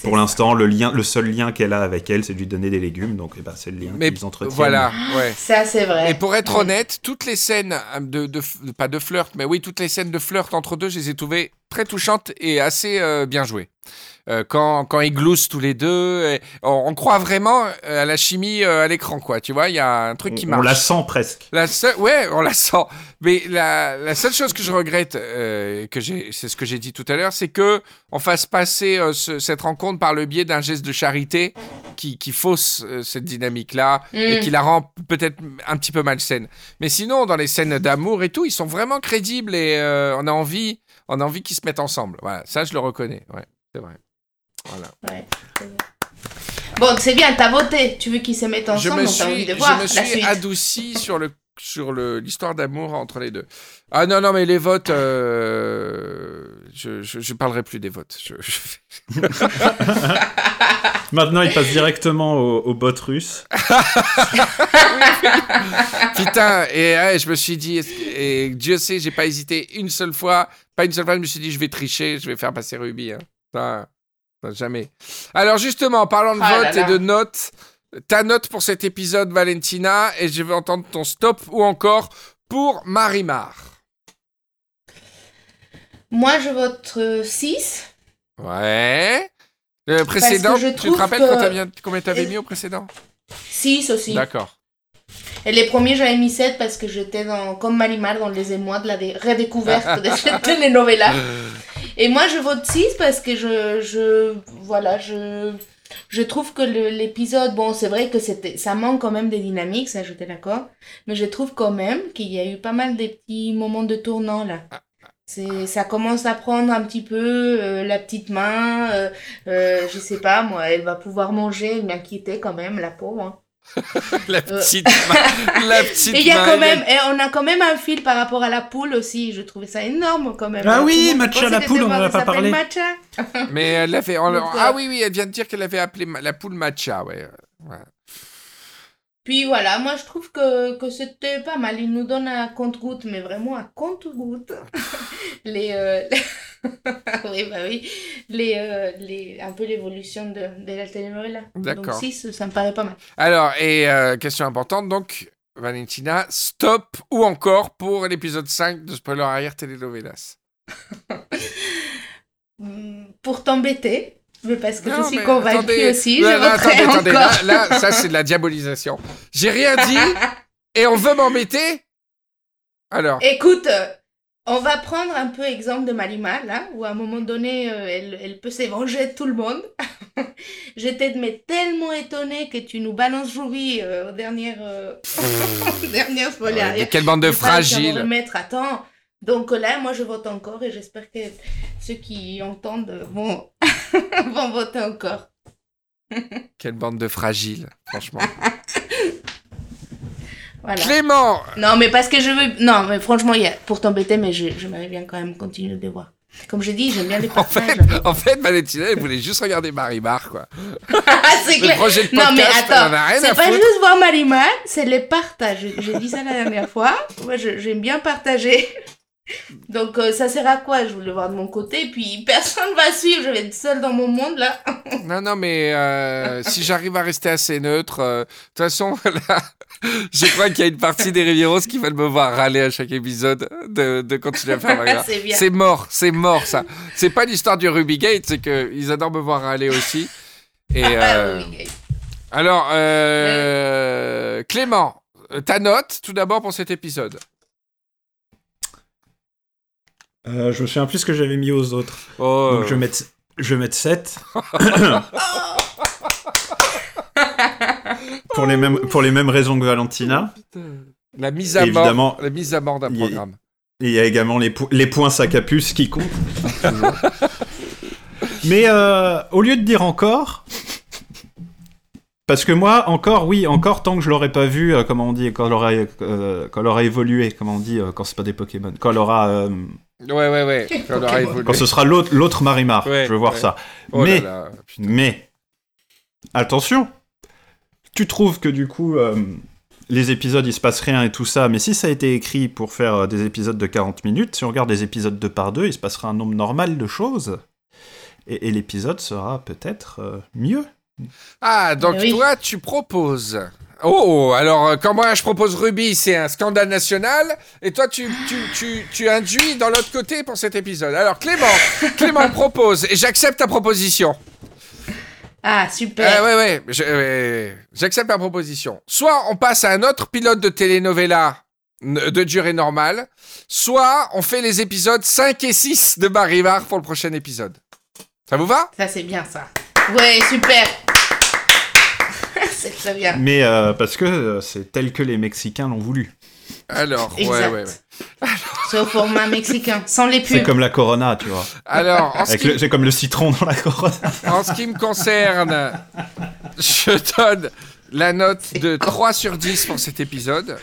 pour l'instant le lien, le seul lien qu'elle a avec elle, c'est de lui donner des légumes, donc eh ben, c'est le lien Mais qu'ils entretiennent. voilà, ouais. Ça, c'est vrai. Et pour être Ouais. honnête, toutes les scènes euh, de, de, de- pas de flirt, mais oui, toutes les scènes de flirt entre deux, je les ai trouvées très touchantes et assez euh, bien jouées. Euh, quand, quand ils gloussent tous les deux, et on, on croit vraiment euh, à la chimie euh, à l'écran, quoi. Tu vois, il y a un truc qui marche. on la sent presque. La seule, ouais, on la sent. Mais la, la seule chose que je regrette, euh, que j'ai, c'est ce que j'ai dit tout à l'heure, c'est que on fasse passer euh, ce- cette rencontre par le biais d'un geste de charité qui, qui fausse euh, cette dynamique-là et Mm. qui la rend peut-être un petit peu malsaine. Mais sinon, dans les scènes d'amour et tout, ils sont vraiment crédibles et euh, on a envie, on a envie qu'ils se mettent ensemble. Voilà, ça je le reconnais. Ouais, c'est vrai. Voilà. Ouais. Bon, c'est bien, t'as voté. Tu veux qu'ils se mettent je ensemble, me donc t'as envie suis, de je voir me la suis suite. adouci sur le sur le l'histoire d'amour entre les deux. Ah non non mais les votes, euh, je, je je parlerai plus des votes. Je- je- Maintenant, il passe directement au, au bot russe. Putain et ouais, je me suis dit et Dieu sait j'ai pas hésité une seule fois, pas une seule fois je me suis dit je vais tricher, je vais faire passer Ruby. Hein. Jamais. Alors justement, parlant de Ah vote là là. et de notes, ta note pour cet épisode, Valentina, et je veux entendre ton stop ou encore pour Marimar. Moi, je vote euh, 6. Ouais. Le précédent, je tu te trouve rappelles que- t'avais- combien t'avais mis au précédent? 6 aussi. D'accord. Et les premiers, j'avais mis 7 parce que j'étais dans, comme Marimar dans les émois de la dé- redécouverte de cette telenovela. Et moi, je vote 6 parce que je, je, voilà, je, je trouve que l'épisode, bon, c'est vrai que c'était, ça manque quand même de dynamique, ça, j'étais d'accord. Mais je trouve quand même qu'il y a eu pas mal de petits moments de tournant, là. C'est, ça commence à prendre un petit peu euh, la petite main, euh, euh, je sais pas, moi, elle va pouvoir manger, elle m'inquiétait quand même, la pauvre. hein. La petite main. La petite Et il y a quand même, et on a quand même un fil par rapport à la poule aussi. Je trouvais ça énorme quand même. Ah oui, Matcha la poule, on en a pas parlé. Matcha. Mais elle l'a fait. on- Ah euh, oui, oui, elle vient de dire qu'elle avait appelé ma- la poule matcha, ouais. Ouais. Puis voilà, moi je trouve que, que c'était pas mal. Il nous donne un compte-goutte, mais vraiment un compte-goutte. les, euh, oui, bah oui. Les, euh, les, un peu l'évolution de, de la telenovela. D'accord. Donc 6, ça me paraît pas mal. Alors, et euh, question importante, donc, Valentina, stop ou encore pour l'épisode 5 de Spoiler Arrière Telenovelas? Pour t'embêter, mais parce que Non, je suis convaincue attendez. aussi, je voterai attendez, attendez, encore. Là, là, ça, c'est de la diabolisation. J'ai rien dit et on veut m'embêter Alors, Écoute, on va prendre un peu exemple de Malima, là, où à un moment donné, euh, elle, elle peut se venger de tout le monde. J'étais mais tellement étonnée que tu nous balances Ruby euh, aux dernières, euh, aux dernières ouais, spoilers. mais quelle bande de fragiles remettre, attends. Donc là, moi, je vote encore et j'espère que ceux qui entendent vont, vont voter encore. Quelle bande de fragiles, franchement. Voilà. Clément Non, mais parce que je veux. Non, mais franchement, y a... pour t'embêter, mais je- j'aimerais bien quand même continuer de voir. Comme je dis, j'aime bien les En partages. fait, en fait, Valentina, elle voulait juste regarder Marimar, quoi. Ah, c'est Le clair. projet de Non, mais podcast, en attends, c'est pas foutre. juste voir Marimar, c'est les partages. J'ai dit ça la dernière fois. Moi, je- j'aime bien partager. Donc, euh, ça sert à quoi? Je voulais le voir de mon côté, puis personne va suivre. Je vais être seule dans mon monde, là. Non, non, mais euh, si j'arrive à rester assez neutre, euh, de toute façon, là, je crois qu'il y a une partie des Rivieros qui veulent me voir râler à chaque épisode de, de continuer à faire Marimar. c'est mort, c'est mort, ça. C'est pas l'histoire du Ruby Gate, c'est qu'ils adorent me voir râler aussi. Et, Ah, oui. alors, Clément, ta note, tout d'abord, pour cet épisode. Euh, je me souviens plus ce que j'avais mis aux autres. Oh, Donc je vais mettre, je vais mettre 7. pour, les mêmes, pour les mêmes raisons que Valentina. La mise à Évidemment, mort, la mise à mort d'un programme. Et il y a également les, po- les points sac à puce qui comptent. Mais euh, au lieu de dire encore, parce que moi, encore, oui, encore, tant que je l'aurais pas vu, euh, comment on dit, quand elle aura, euh, quand elle aura évolué, comment on dit, euh, quand c'est pas des Pokémon, quand elle aura, euh, Ouais, ouais, ouais. Quand ce sera l'autre, l'autre Marimar, Ouais, je veux voir ouais. ça. Oh mais, là, mais, attention, tu trouves que du coup, euh, les épisodes, il se passe rien et tout ça, mais si ça a été écrit pour faire euh, des épisodes de 40 minutes, si on regarde des épisodes deux par deux, il se passera un nombre normal de choses. Et, et l'épisode sera peut-être euh, mieux. Ah, donc Oui. toi, tu proposes. Oh, alors euh, quand moi je propose Ruby, c'est un scandale national, et toi tu, tu, tu, tu induis dans l'autre côté pour cet épisode. Alors Clément, Clément propose, et j'accepte ta proposition. Ah, super. Ah ouais, ouais, ouais, j'accepte ta proposition. Soit on passe à un autre pilote de telenovela de durée normale, soit on fait les épisodes 5 et 6 de Marimar pour le prochain épisode. Ça vous va? Ça, c'est bien, ça. Ouais, super. C'est très bien. Mais euh, parce que euh, c'est tel que les Mexicains l'ont voulu. Alors, ouais, Exact. ouais, ouais. C'est au format mexicain, sans les C'est pubs. comme la Corona, tu vois. Alors, en ce Avec qui C'est comme le citron dans la Corona. En ce qui me concerne, je donne la note de 3 sur 10 pour cet épisode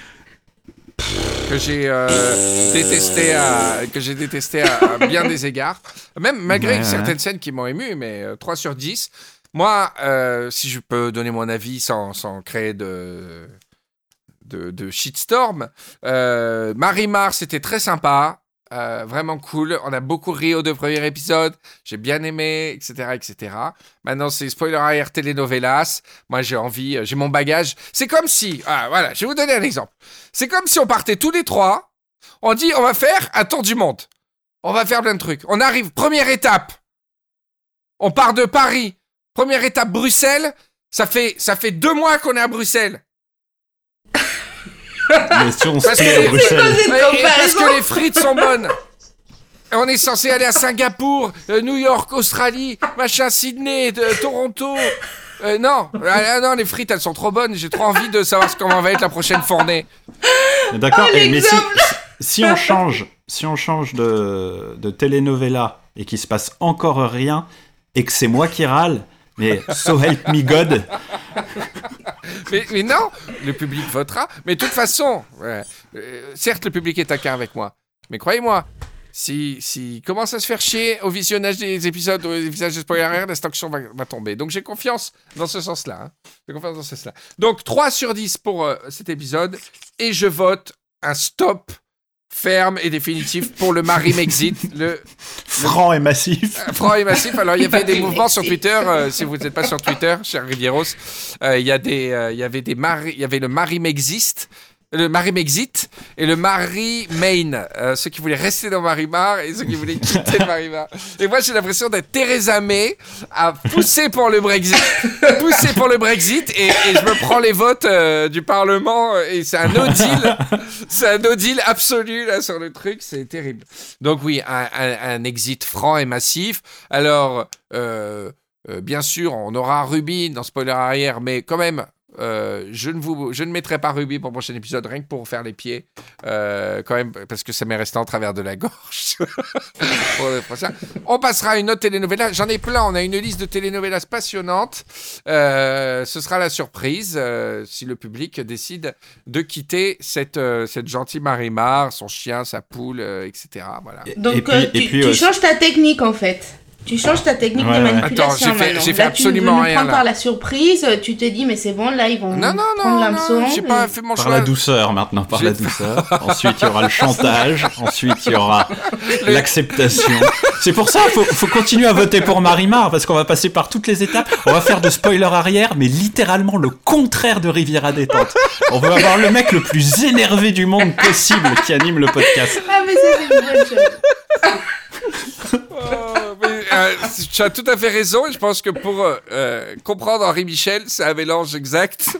que j'ai euh, détesté à que j'ai détesté à, à bien des égards. Même malgré Ouais, ouais. certaines scènes qui m'ont ému, mais euh, 3 sur 10. Moi, euh, si je peux donner mon avis sans, sans créer de de, de shitstorm, euh, Marimar c'était très sympa. euh, vraiment cool. On a beaucoup ri au deux premiers épisodes. J'ai bien aimé, etc., etc. Maintenant, c'est spoiler arrière telenovelas. Moi, j'ai envie, j'ai mon bagage. C'est comme si, ah, voilà, je vais vous donner un exemple. C'est comme si on partait tous les trois. On dit, on va faire un tour du monde. On va faire plein de trucs. On arrive, première étape. On part de Paris. Première étape, Bruxelles. Ça fait, ça fait deux mois qu'on est à Bruxelles. Mais si on se Parce que- à Bruxelles. Ouais, parce que les frites sont bonnes. On est censé aller à Singapour, euh, New York, Australie, machin, Sydney, de- Toronto. Euh, non, Ah, non, les frites elles sont trop bonnes. J'ai trop envie de savoir ce comment va être la prochaine fournée. D'accord, Oh, mais si, si on change, si on change de, de telenovela et qu'il se passe encore rien et que c'est moi qui râle, mais so help me God, Mais, non, le public votera. Mais de toute façon, euh, certes, le public est taquin avec moi. Mais croyez-moi, si, si commence à se faire chier au visionnage des épisodes, au visionnage des spoilers arrière, la sanction va, va tomber. Donc j'ai confiance dans ce sens-là. hein. J'ai confiance dans ce sens-là. Donc 3 sur 10 pour euh, cet épisode. Et je vote un stop ferme et définitif pour le Marie Mexit, le franc et massif. franc et massif. Alors, il y avait des mouvements sur Twitter. euh, si vous n'êtes pas sur Twitter, cher Rivieros, euh, il y a des, euh, il y avait des il y avait le Marie Mexiste. Le Marie Mexit et le Marie Main, euh, ceux qui voulaient rester dans Marimar et ceux qui voulaient quitter Marimar. Et moi, j'ai l'impression d'être Theresa May à pousser pour le Brexit, pousser pour le Brexit, et, et je me prends les votes euh, du Parlement et c'est un no deal, c'est un no deal absolu là sur le truc, c'est terrible. Donc oui, un, un- un exit franc et massif. Alors, euh, euh, bien sûr, on aura Ruby dans spoiler arrière, mais quand même, euh, je, ne vous, je ne mettrai pas Ruby pour le prochain épisode, rien que pour faire les pieds, euh, quand même, parce que ça m'est resté en travers de la gorge. Pour le prochain. On passera à une autre telenovela. J'en ai plein, on a une liste de telenovelas passionnantes. Euh, ce sera la surprise euh, si le public décide de quitter cette, euh, cette gentille Marimar, son chien, sa poule, euh, etc. Voilà. Donc et puis, euh, et tu, puis tu aussi- changes ta technique en fait. Tu changes ta technique Ouais, de manipulation Attends, j'ai fait- maintenant. j'ai fait Là, absolument tu veux nous rien, prendre là. par la surprise, tu te dis mais c'est bon là ils vont Non, non, prendre non, l'hameçon. non, j'ai pas fait mon Par choix. la douceur maintenant, par J'ai- la douceur. Ensuite, il y aura le chantage. Ensuite, il y aura l'acceptation. C'est pour ça, faut, faut continuer à voter pour Marimar parce qu'on va passer par toutes les étapes. On va faire de spoiler arrière, mais littéralement le contraire de Riviera détente. On veut avoir le mec le plus énervé du monde possible qui anime le podcast. Ah mais ça c'est une bonne chose. Euh, tu as tout à fait raison et je pense que pour euh, euh, comprendre Henri Michel, c'est un mélange exact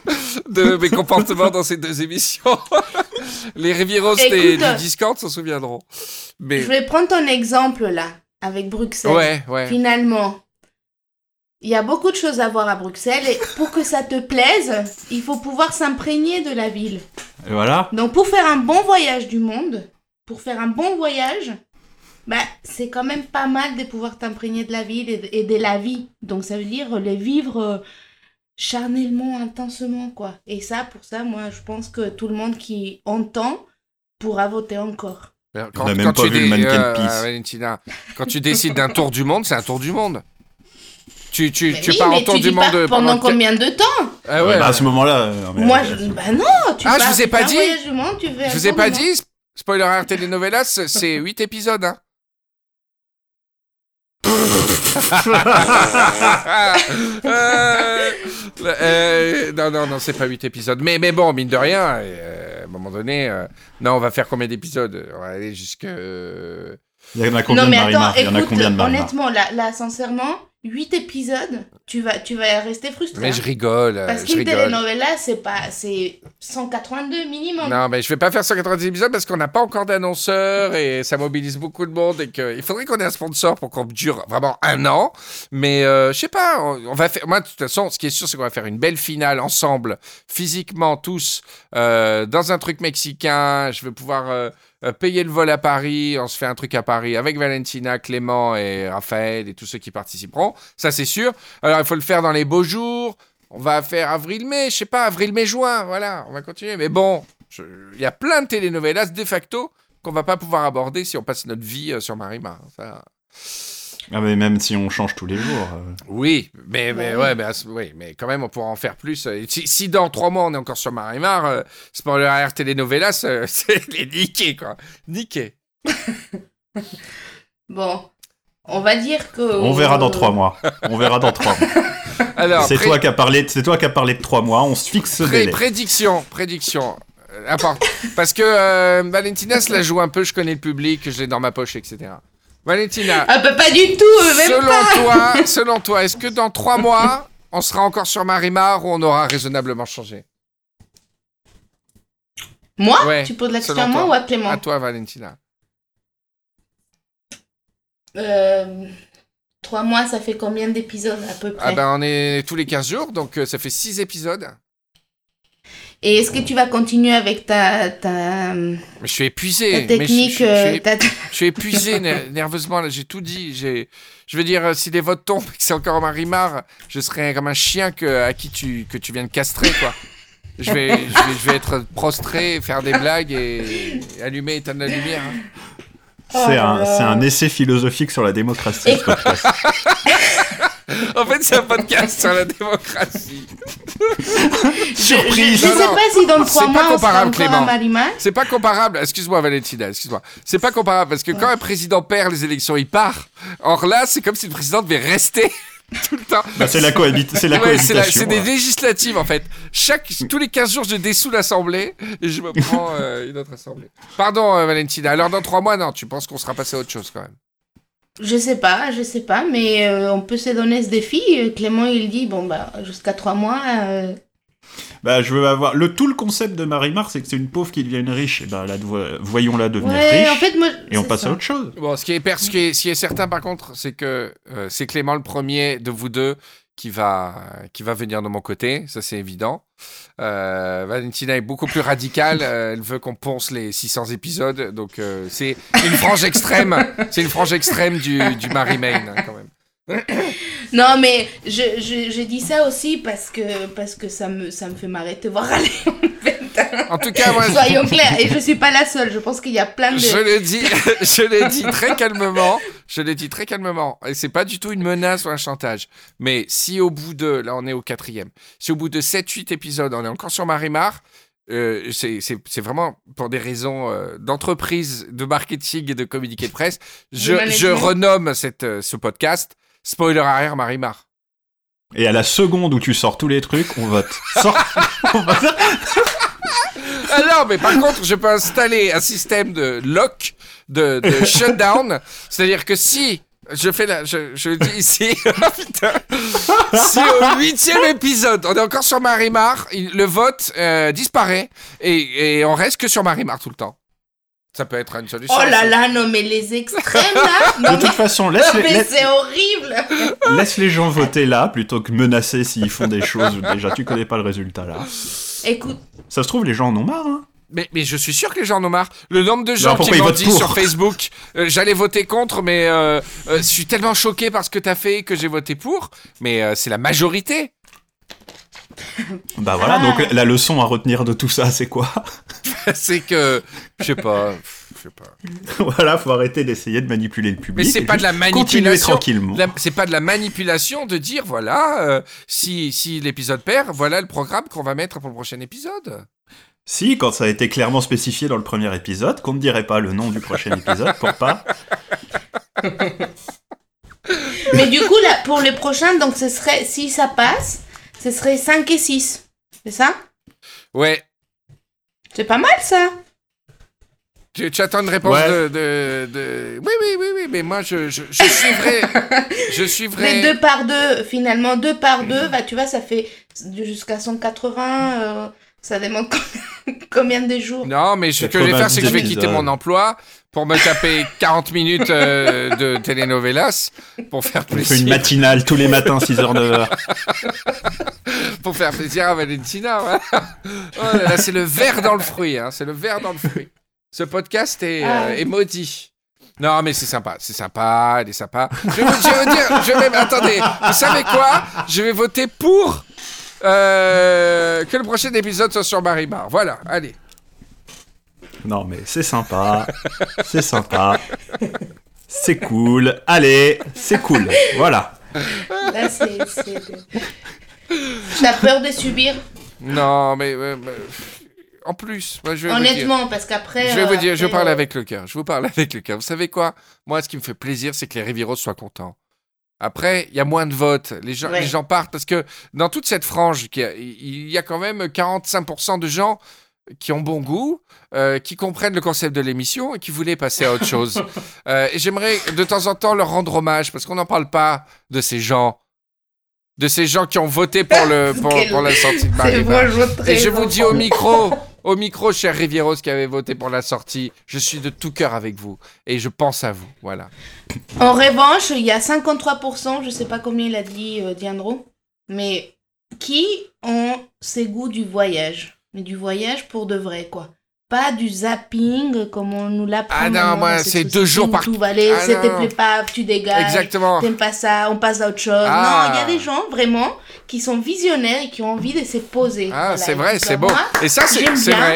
de mes comportements dans ces deux émissions. Les Rivieros des- Écoute, du Discord s'en souviendront. Mais Je vais prendre ton exemple là avec Bruxelles. ouais, ouais. Finalement, il y a beaucoup de choses à voir à Bruxelles et pour que ça te plaise, il faut pouvoir s'imprégner de la ville. Et voilà. Donc pour faire un bon voyage du monde, pour faire un bon voyage, bah, c'est quand même pas mal de pouvoir t'imprégner de la ville et de, et de la vie. Donc ça veut dire les vivre euh, charnellement, intensement, quoi. Et ça, pour ça, moi, je pense que tout le monde qui entend pourra voter encore. Quand, On a même quand pas tu vu le dé- mannequin de euh, pisse. Valentina, quand tu décides d'un tour du monde, c'est un tour du monde. Tu, tu, Mais tu oui, pars en tour du monde euh, pendant combien de temps? Ah Ouais, ouais, bah, à ce moment-là. euh, Moi, je... Bah non, tu Ah, je pars vous ai pas dit voyage du monde, tu Je vous ai pas dit, spoiler alert telenovelas, c'est 8 épisodes. Hein. Euh, euh, non, non, non, c'est pas 8 épisodes. Mais, mais bon, mine de rien, euh, à un moment donné, euh, non, on va faire combien d'épisodes? On va aller jusque. Il y en a combien non, de mais attends, Marimar Il y en a écoute, combien de Marimar honnêtement, là, là, sincèrement, 8 épisodes, tu vas, tu vas rester frustré. Mais je rigole, euh, Parce qu'une telenovela, c'est pas, c'est 182 minimum. Non, mais je vais pas faire 190 épisodes parce qu'on n'a pas encore d'annonceur et ça mobilise beaucoup de monde et que il faudrait qu'on ait un sponsor pour qu'on dure vraiment un an. Mais euh, je sais pas, on, on va faire. Moi, de toute façon, ce qui est sûr, c'est qu'on va faire une belle finale ensemble, physiquement tous, euh, dans un truc mexicain. Je vais pouvoir euh, euh, payer le vol à Paris. On se fait un truc à Paris avec Valentina, Clément et Raphaël et tous ceux qui participeront. Ça, c'est sûr. Alors, il faut le faire dans les beaux jours. On va faire avril-mai, je sais pas, avril-mai-juin, voilà, on va continuer. Mais bon, il y a plein de telenovelas de facto qu'on va pas pouvoir aborder si on passe notre vie euh, sur Marimar. Ça... Ah, mais même si on change tous les jours. euh, Oui, mais, mais, ouais, mais, oui, mais quand même, on pourra en faire plus. Euh, Si, si dans trois mois, on est encore sur Marimar, euh, spoiler alert telenovelas, euh, c'est les niqué, quoi. Niqué. Bon, on va dire que. On verra dans trois mois. On verra dans trois mois. Alors, C'est pré- toi qui as parlé, c'est toi qui as parlé de trois mois. On se fixe ce pré- délai. prédiction, prédiction. Euh, Important. Parce que euh, Valentina se la joue un peu, je connais le public, je l'ai dans ma poche, etc. Valentina, Ah bah pas du tout, même selon pas. toi, selon toi, est-ce que dans trois mois, on sera encore sur Marimar ou on aura raisonnablement changé? Moi? Ouais, Tu poses la question à moi toi. ou à Clément À toi, Valentina. Euh, Trois mois, ça fait combien d'épisodes à peu près? Ah ben, on est tous les 15 jours, donc euh, ça fait 6 épisodes. Et est-ce que tu vas continuer avec ta, ta, Mais je suis ta épuisé. mais je- technique je, je euh, ta- je suis épuisé ner- nerveusement, là, j'ai tout dit. Je veux dire, euh, si les votes tombent et que c'est encore Marimar, je serai comme un chien que, à qui tu, que tu viens de castrer, quoi. Je vais, je, vais, je vais être prostré, faire des blagues et, et allumer, éteindre la lumière. hein. Oh C'est là un, un essai philosophique sur la démocratie. Et-. En fait, c'est un podcast sur la démocratie. Surprise. je, je Non, sais non, pas si dans c'est trois pas mois on sera comparable, encore Clément. C'est pas comparable. Excuse-moi, Valentina, excuse-moi. C'est pas comparable parce que quand un président perd les élections, il part. Or là, c'est comme si le président devait rester tout le temps. Bah, c'est la, cohabit- Ouais, cohabitation. c'est des législatives en fait. Chaque, tous les 15 jours, je dessous l'assemblée et je me prends euh, une autre assemblée. Pardon, euh, Valentina. Alors dans trois mois, non, tu penses qu'on sera passé à autre chose quand même? Je sais pas, je sais pas, mais euh, on peut se donner ce défi. Euh, Clément, il dit, bon, bah, jusqu'à trois mois. euh, Bah, je veux avoir. Le, tout le concept de Marimar, c'est que c'est une pauvre qui devient une riche. Et ben, là, vo- voyons-la devenir Ouais, riche. en fait, moi. et on passe ça. à autre chose. Bon, ce qui est, per- ce qui est, ce qui est certain par contre, c'est que euh, c'est Clément le premier de vous deux qui va, qui va venir de mon côté, ça c'est évident. Euh, Valentina est beaucoup plus radicale, euh, elle veut qu'on ponce les 600 épisodes, donc euh, c'est une frange extrême, c'est une frange extrême du, du Mary Main hein, quand même. Non, mais je, je, je dis ça aussi parce que, parce que ça, me, ça me fait marrer de te voir aller. en fait. En tout cas, moi, je- Soyons clairs, et je suis pas la seule. Je pense qu'il y a plein de. Je le dis, je l'ai dit très calmement. Je l'ai dit très calmement. Et c'est pas du tout une menace ou un chantage. Mais si au bout de, là on est au quatrième, si au bout de 7-8 épisodes, on est encore sur Marimar, euh, c'est vraiment pour des raisons euh, d'entreprise, de marketing et de communiqué de presse. Je, je renomme cette, euh, ce podcast Spoiler arrière Marimar. Et à la seconde où tu sors tous les trucs, on vote. Sors- on vote. Ah non, mais par contre, je peux installer un système de lock, de, de shutdown. C'est-à-dire que si je fais je, dis ici, putain. si au huitième épisode, on est encore sur Marimar, le vote euh, disparaît et, et on reste que sur Marimar tout le temps. Ça peut être une solution. Oh là là, non, mais les extrêmes là. Non, De mais, toute façon, laisse non, les, mais laisse, c'est horrible. laisse les gens voter là plutôt que menacer s'ils font des choses où déjà tu connais pas le résultat là. Écoute, Ça se trouve, les gens en ont marre. Hein. Mais, mais je suis sûr que les gens en ont marre. Le nombre de gens qui m'ont votent dit pour sur Facebook, euh, j'allais voter contre, mais euh, euh, je suis tellement choqué par ce que t'as fait que j'ai voté pour. Mais euh, c'est la majorité. Bah voilà, Ah. donc la leçon à retenir de tout ça, c'est quoi? C'est que, je sais pas, je sais pas. Voilà, faut arrêter d'essayer de manipuler le public. Mais c'est pas de la manipulation. tranquillement. C'est pas de la manipulation de dire voilà, euh, si, si l'épisode perd, voilà le programme qu'on va mettre pour le prochain épisode. Si, quand ça a été clairement spécifié dans le premier épisode, qu'on ne dirait pas le nom du prochain épisode pour pas. mais du coup, là, pour les prochains, donc ce serait, si ça passe, ce serait 5 et 6. C'est ça? Ouais. C'est pas mal ça. Tu, tu attends une réponse Ouais. de, de, de- Oui, oui, oui, oui, mais moi je, je, je suivrai. je suivrai. Mais 2 par 2, finalement, 2 par 2, bah tu vois, ça fait jusqu'à 180. euh, ça demande combien- de jours? Non, mais ce que je vais faire, c'est que je vais 90 quitter mon emploi pour me taper 40 minutes euh, de telenovelas pour faire On fait une plaisir, matinale tous les matins, 6h, 9h. pour faire plaisir à Valentina. Voilà. Oh là là, c'est le verre dans le fruit, hein, c'est le verre dans le fruit. Ce podcast est, Ah. euh, est maudit. Non, mais c'est sympa, c'est sympa, elle est sympa. Je vais, je vous dire, je vais, attendez, vous savez quoi? Je vais voter pour euh, que le prochain épisode soit sur Marimar. Voilà, allez. Non, mais c'est sympa. C'est sympa. C'est cool. Allez, c'est cool. Voilà. Là, c'est. c'est- T'as peur de subir? Non, mais, euh, mais- en plus, moi, je vais vous dire. Honnêtement, parce qu'après. Je vais vous dire, je après, parle euh, avec le cœur. Je vous parle avec le cœur. Vous savez quoi? Moi, ce qui me fait plaisir, c'est que les Rivieros soient contents. Après, il y a moins de votes. Les gens, Ouais. les gens partent parce que dans toute cette frange, il y a quand même 45% de gens qui ont bon goût, euh, qui comprennent le concept de l'émission et qui voulaient passer à autre chose. Euh, et j'aimerais de temps en temps leur rendre hommage parce qu'on n'en parle pas de ces gens. De ces gens qui ont voté pour, le, pour, la sortie de je voterai, Et je vous dis au micro, au micro, cher Rivieros qui avait voté pour la sortie, je suis de tout cœur avec vous et je pense à vous. Voilà. En revanche, il y a 53%, je sais pas combien il a dit euh, Diandro, mais qui ont ces goûts du voyage. Mais du voyage pour de vrai, quoi. Pas du zapping comme on nous l'apprend. Ah non, moi, c'est deux jours par- Tout va aller, Ah ça te non. plaît pas, tu dégages. Exactement. T'aimes pas ça, on passe à autre chose. Ah. Non, il y a des gens vraiment qui sont visionnaires et qui ont envie de se poser. Ah, Voilà. c'est vrai, c'est beau. Et ça, c'est vrai.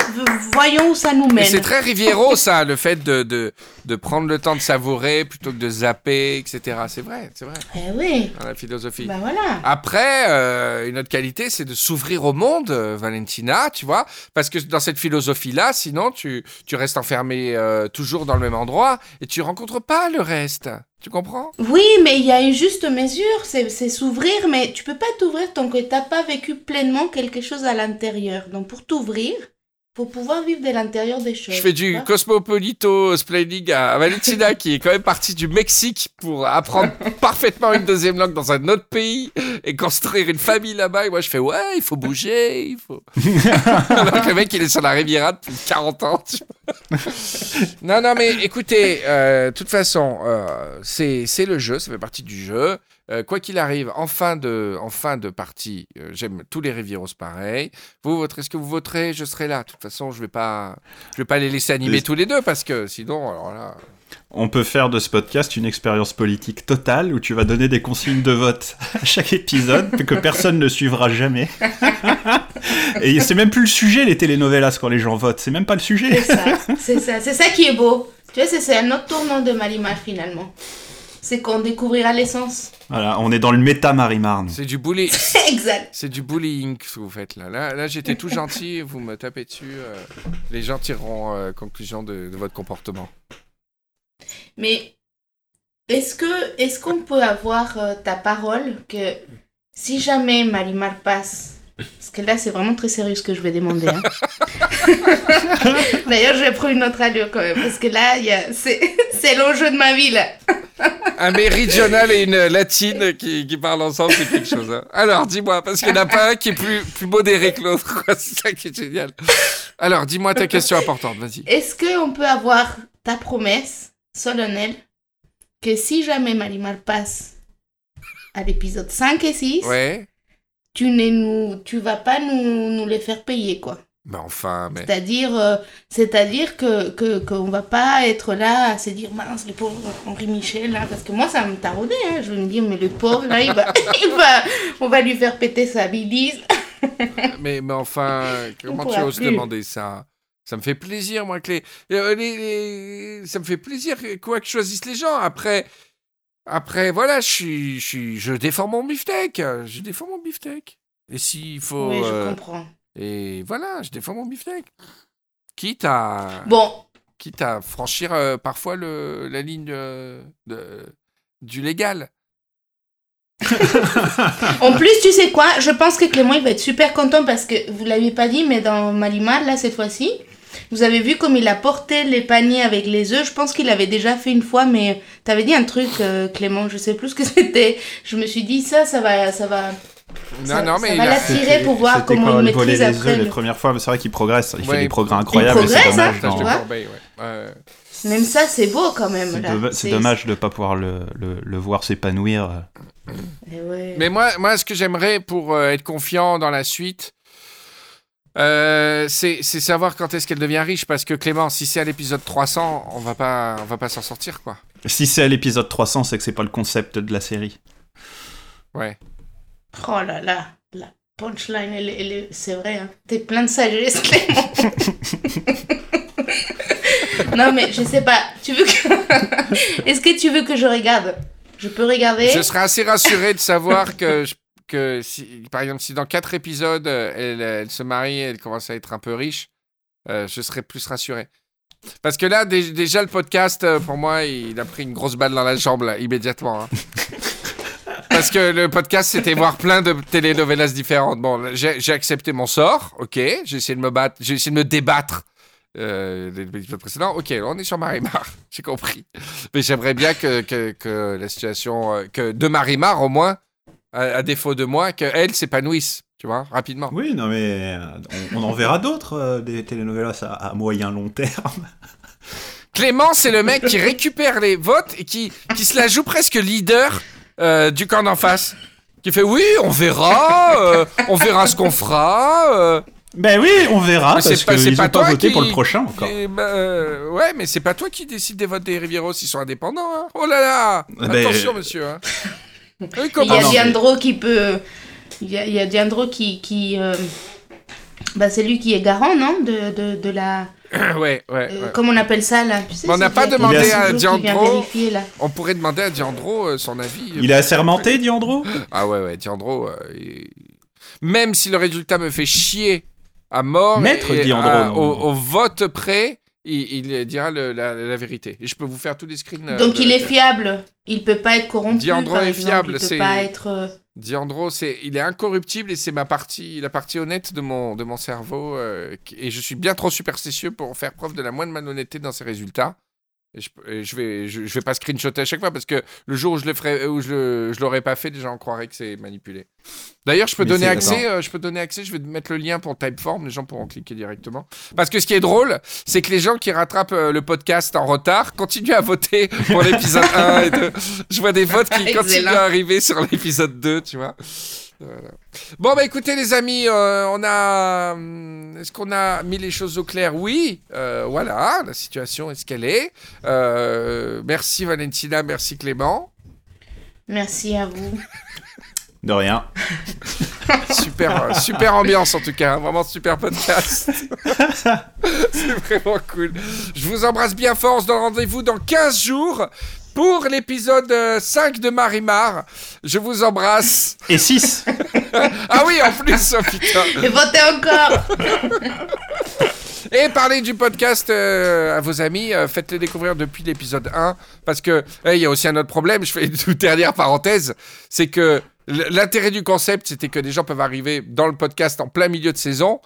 Voyons où ça nous mène. c'est très Riviero, ça, le fait de, de, de prendre le temps de savourer plutôt que de zapper, etc. C'est vrai, c'est vrai, Eh oui, dans la philosophie. bah voilà. Après, euh, une autre qualité, c'est de s'ouvrir au monde, euh, Valentina, tu vois, parce que dans cette philosophie-là, sinon, tu, tu restes enfermé euh, toujours dans le même endroit et tu rencontres pas le reste. Tu comprends? Oui, mais il y a une juste mesure, c'est s'ouvrir, mais tu peux pas t'ouvrir tant que t'as pas vécu pleinement quelque chose à l'intérieur. Donc pour t'ouvrir, faut pouvoir vivre de l'intérieur des choses. Je fais du cosmopolito splaining à Valentina qui est quand même partie du Mexique pour apprendre parfaitement une deuxième langue dans un autre pays et construire une famille là-bas. Et moi, je fais ouais, il faut bouger, il faut. Alors que le mec, il est sur la Riviera depuis 40 ans. tu vois. non, non, mais écoutez, euh, de toute façon, euh, c'est c'est le jeu, ça fait partie du jeu. Euh, quoi qu'il arrive, en fin de, en fin de partie, euh, j'aime tous les Rivieros pareil. Vous voterez ce que vous voterez, je serai là. De toute façon, je vais pas, je vais pas les laisser animer tous les deux parce que sinon, alors là. On peut faire de ce podcast une expérience politique totale où tu vas donner des consignes de vote à chaque épisode que personne ne suivra jamais. Et c'est même plus le sujet les telenovelas quand les gens votent, c'est même pas le C'est sujet. ça, c'est ça, c'est ça qui est beau. Tu vois, c'est- c'est un autre tournant de Malimar finalement. C'est qu'on découvrira l'essence. Voilà, on est dans le méta Marie-Marne. C'est du bullying. exact. C'est du bullying ce que vous faites là. Là, là j'étais tout gentil, vous me tapez dessus. euh, les gens tireront euh, conclusion de, de votre comportement. Mais est-ce que est-ce qu'on peut avoir euh, ta parole que si jamais Malimar passe, parce que là c'est vraiment très sérieux ce que je vais demander. hein. D'ailleurs, je vais prendre une autre allure quand même, parce que là, y a- c'est c'est l'enjeu de ma vie là. Un méridional et une latine qui, qui parlent ensemble, c'est quelque chose. hein. Alors, dis-moi, parce qu'il n'y en a pas un qui est plus, plus modéré que l'autre. C'est ça qui est génial. Alors, dis-moi ta question importante, vas-y. Est-ce qu'on peut avoir ta promesse solennelle que si jamais Malimar passe à l'épisode 5 et 6, Ouais. Tu ne nous tu vas pas nous, nous les faire payer quoi. Mais enfin, mais. C'est-à-dire, euh, c'est-à-dire que que qu'on va pas être là à se dire mince le pauvre Henri Michel là parce que moi ça me taraudait hein. je vais me dire mais le pauvre là il va il va on va lui faire péter sa bilise. Mais, mais enfin, comment tu oses plus. demander ça? Ça me fait plaisir, moi, que les, euh, les- les- Ça me fait plaisir, quoi que choisissent les gens. Après, après voilà, je, suis, je, suis- je défends mon beefsteak. Je défends mon beefsteak. Et s'il faut... oui, je euh, comprends. et voilà, je défends mon beefsteak. Quitte à, Bon, quitte à franchir euh, parfois le, la ligne euh, de, du légal. En plus, tu sais quoi? Je pense que Clément, il va être super content parce que vous l'avez pas dit, mais dans Malimar, là, cette fois-ci, vous avez vu comme il a porté les paniers avec les œufs? Je pense qu'il avait déjà fait une fois, mais t'avais dit un truc, euh, Clément, je sais plus ce que c'était. Je me suis dit, ça, ça va, ça va. Non, Ça- non, ça mais va il a- l'attirer pour voir comment quand il il maîtrise les après. œufs les le- premières fois, mais c'est vrai qu'il progresse, il Ouais. fait des progrès incroyables, c'est progresse, hein, tu vois Corbeil, ouais. Même ça, c'est beau quand même. C'est dommage de ne pas pouvoir le, le- le voir s'épanouir. Eh ouais. Mais moi, moi, ce que j'aimerais pour euh, être confiant dans la suite, euh, c'est savoir quand est-ce qu'elle devient riche. Parce que Clément, si c'est à l'épisode 300, on va pas, on va pas s'en sortir, quoi. Si c'est à l'épisode 300, c'est que c'est pas le concept de la série. Ouais. Oh là là, la punchline, elle, elle c'est vrai, hein. t'es plein de sagesse, Clément. non mais je sais pas, tu veux que... Est-ce que tu veux que je regarde? Je peux regarder? Je serais assez rassuré de savoir que, je- que si, par exemple, si dans quatre épisodes, euh, elle, elle se marie, elle commence à être un peu riche, euh, je serais plus rassuré. Parce que là, dé- déjà, le podcast, euh, pour moi, il a pris une grosse balle dans la jambe, là, immédiatement. hein. Parce que le podcast, c'était voir plein de telenovelas différentes. Bon, j'ai accepté mon sort, ok. J'ai essayé de me battre, j'ai essayé de me débattre. Euh, l'épisode précédent, ok, on est sur Marimar, j'ai compris. Mais j'aimerais bien que, que, que la situation, euh, que de Marimar au moins, à, à défaut de moi, qu'elle s'épanouisse, tu vois, rapidement. Oui, non mais euh, on, on en verra d'autres euh, des telenovelas à, à moyen long terme. Clément, c'est le mec qui récupère les votes et qui, qui se la joue presque leader euh, du camp d'en face. Qui fait oui, on verra, euh, on verra ce qu'on fera. euh. Ben oui, on verra Mais c'est parce pas- qu'ils pas pas voté qui- pour le prochain encore. Bah, ouais, mais c'est pas toi qui décide des votes des Rivieros, ils sont indépendants. hein. Oh là là Ben, Attention, monsieur. hein. Il y a Diandro qui peut. Il y a, il y a Diandro qui. qui euh, Bah, c'est lui qui est garant, non de, de, de la. Ouais, ouais, euh, ouais. Comment on appelle ça, là tu sais, on n'a pas demandé à Diandro. On pourrait demander à Diandro euh, son avis. Il est assermenté, Diandro? Ah ouais, ouais, Diandro. euh, il- Même si le résultat me fait chier à mort, Maître et Diandro. à- au, au vote près, il, il dira le- la, la vérité. Et je peux vous faire tous les screens. euh, Donc de- il est fiable. Il peut pas être corrompu. Diandro est exemple. fiable, Il peut pas être. euh, Diandro, c'est, il est incorruptible et c'est ma partie, la partie honnête de mon, de mon cerveau. euh, et je suis bien trop superstitieux pour faire preuve de la moindre malhonnêteté dans ses résultats. Et je, je vais, je, je vais pas screenshotter à chaque fois parce que le jour où je le ferai, où je, le- je l'aurais pas fait, déjà on croirait que c'est manipulé. D'ailleurs, je peux Mais donner accès, euh, je peux donner accès. Je vais mettre le lien pour Typeform, les gens pourront cliquer directement. Parce que ce qui est drôle, c'est que les gens qui rattrapent euh, le podcast en retard continuent à voter pour l'épisode 1 et 2. Je vois des votes qui continuent à arriver sur l'épisode 2, tu vois. Voilà. Bon, bah écoutez, les amis, euh, on a. hum, Est-ce qu'on a mis les choses au clair? Oui. Euh, voilà, la situation est ce qu'elle est. Euh, merci Valentina, merci Clément. Merci à vous. De rien. Super, super ambiance en tout cas, hein, vraiment super podcast. C'est vraiment cool. Je vous embrasse bien fort, on se donne rendez-vous dans 15 jours pour l'épisode euh, 5 de Marimar. Je vous embrasse. Et 6 Ah oui, en plus, oh putain. Et votez encore Et parlez du podcast euh, à vos amis, euh, faites-le découvrir depuis l'épisode 1, parce que il y a aussi un autre problème, je fais une toute dernière parenthèse, c'est que l'intérêt du concept, c'était que des gens peuvent arriver dans le podcast en plein milieu de saison,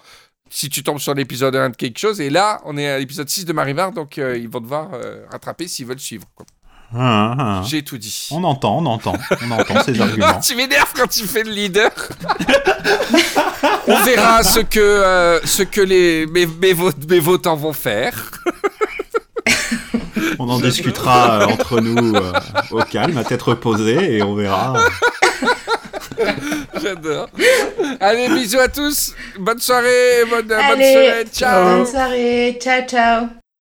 si tu tombes sur l'épisode 1 de quelque chose, et là, on est à l'épisode 6 de Marimar, donc euh, ils vont devoir euh, rattraper s'ils veulent suivre. quoi. Hein, hein. J'ai tout dit. On entend, on entend, on entend ces Ah, arguments. tu m'énerves quand tu fais le leader. On verra ce que, euh, ce que les, mes, mes, votes- mes votants vont faire. On en discutera euh, entre nous euh, au calme, à tête reposée, et on verra. J'adore. Allez, bisous à tous. Bonne soirée, bonne, bonne semaine. Ciao. bonne soirée. Ciao, ciao.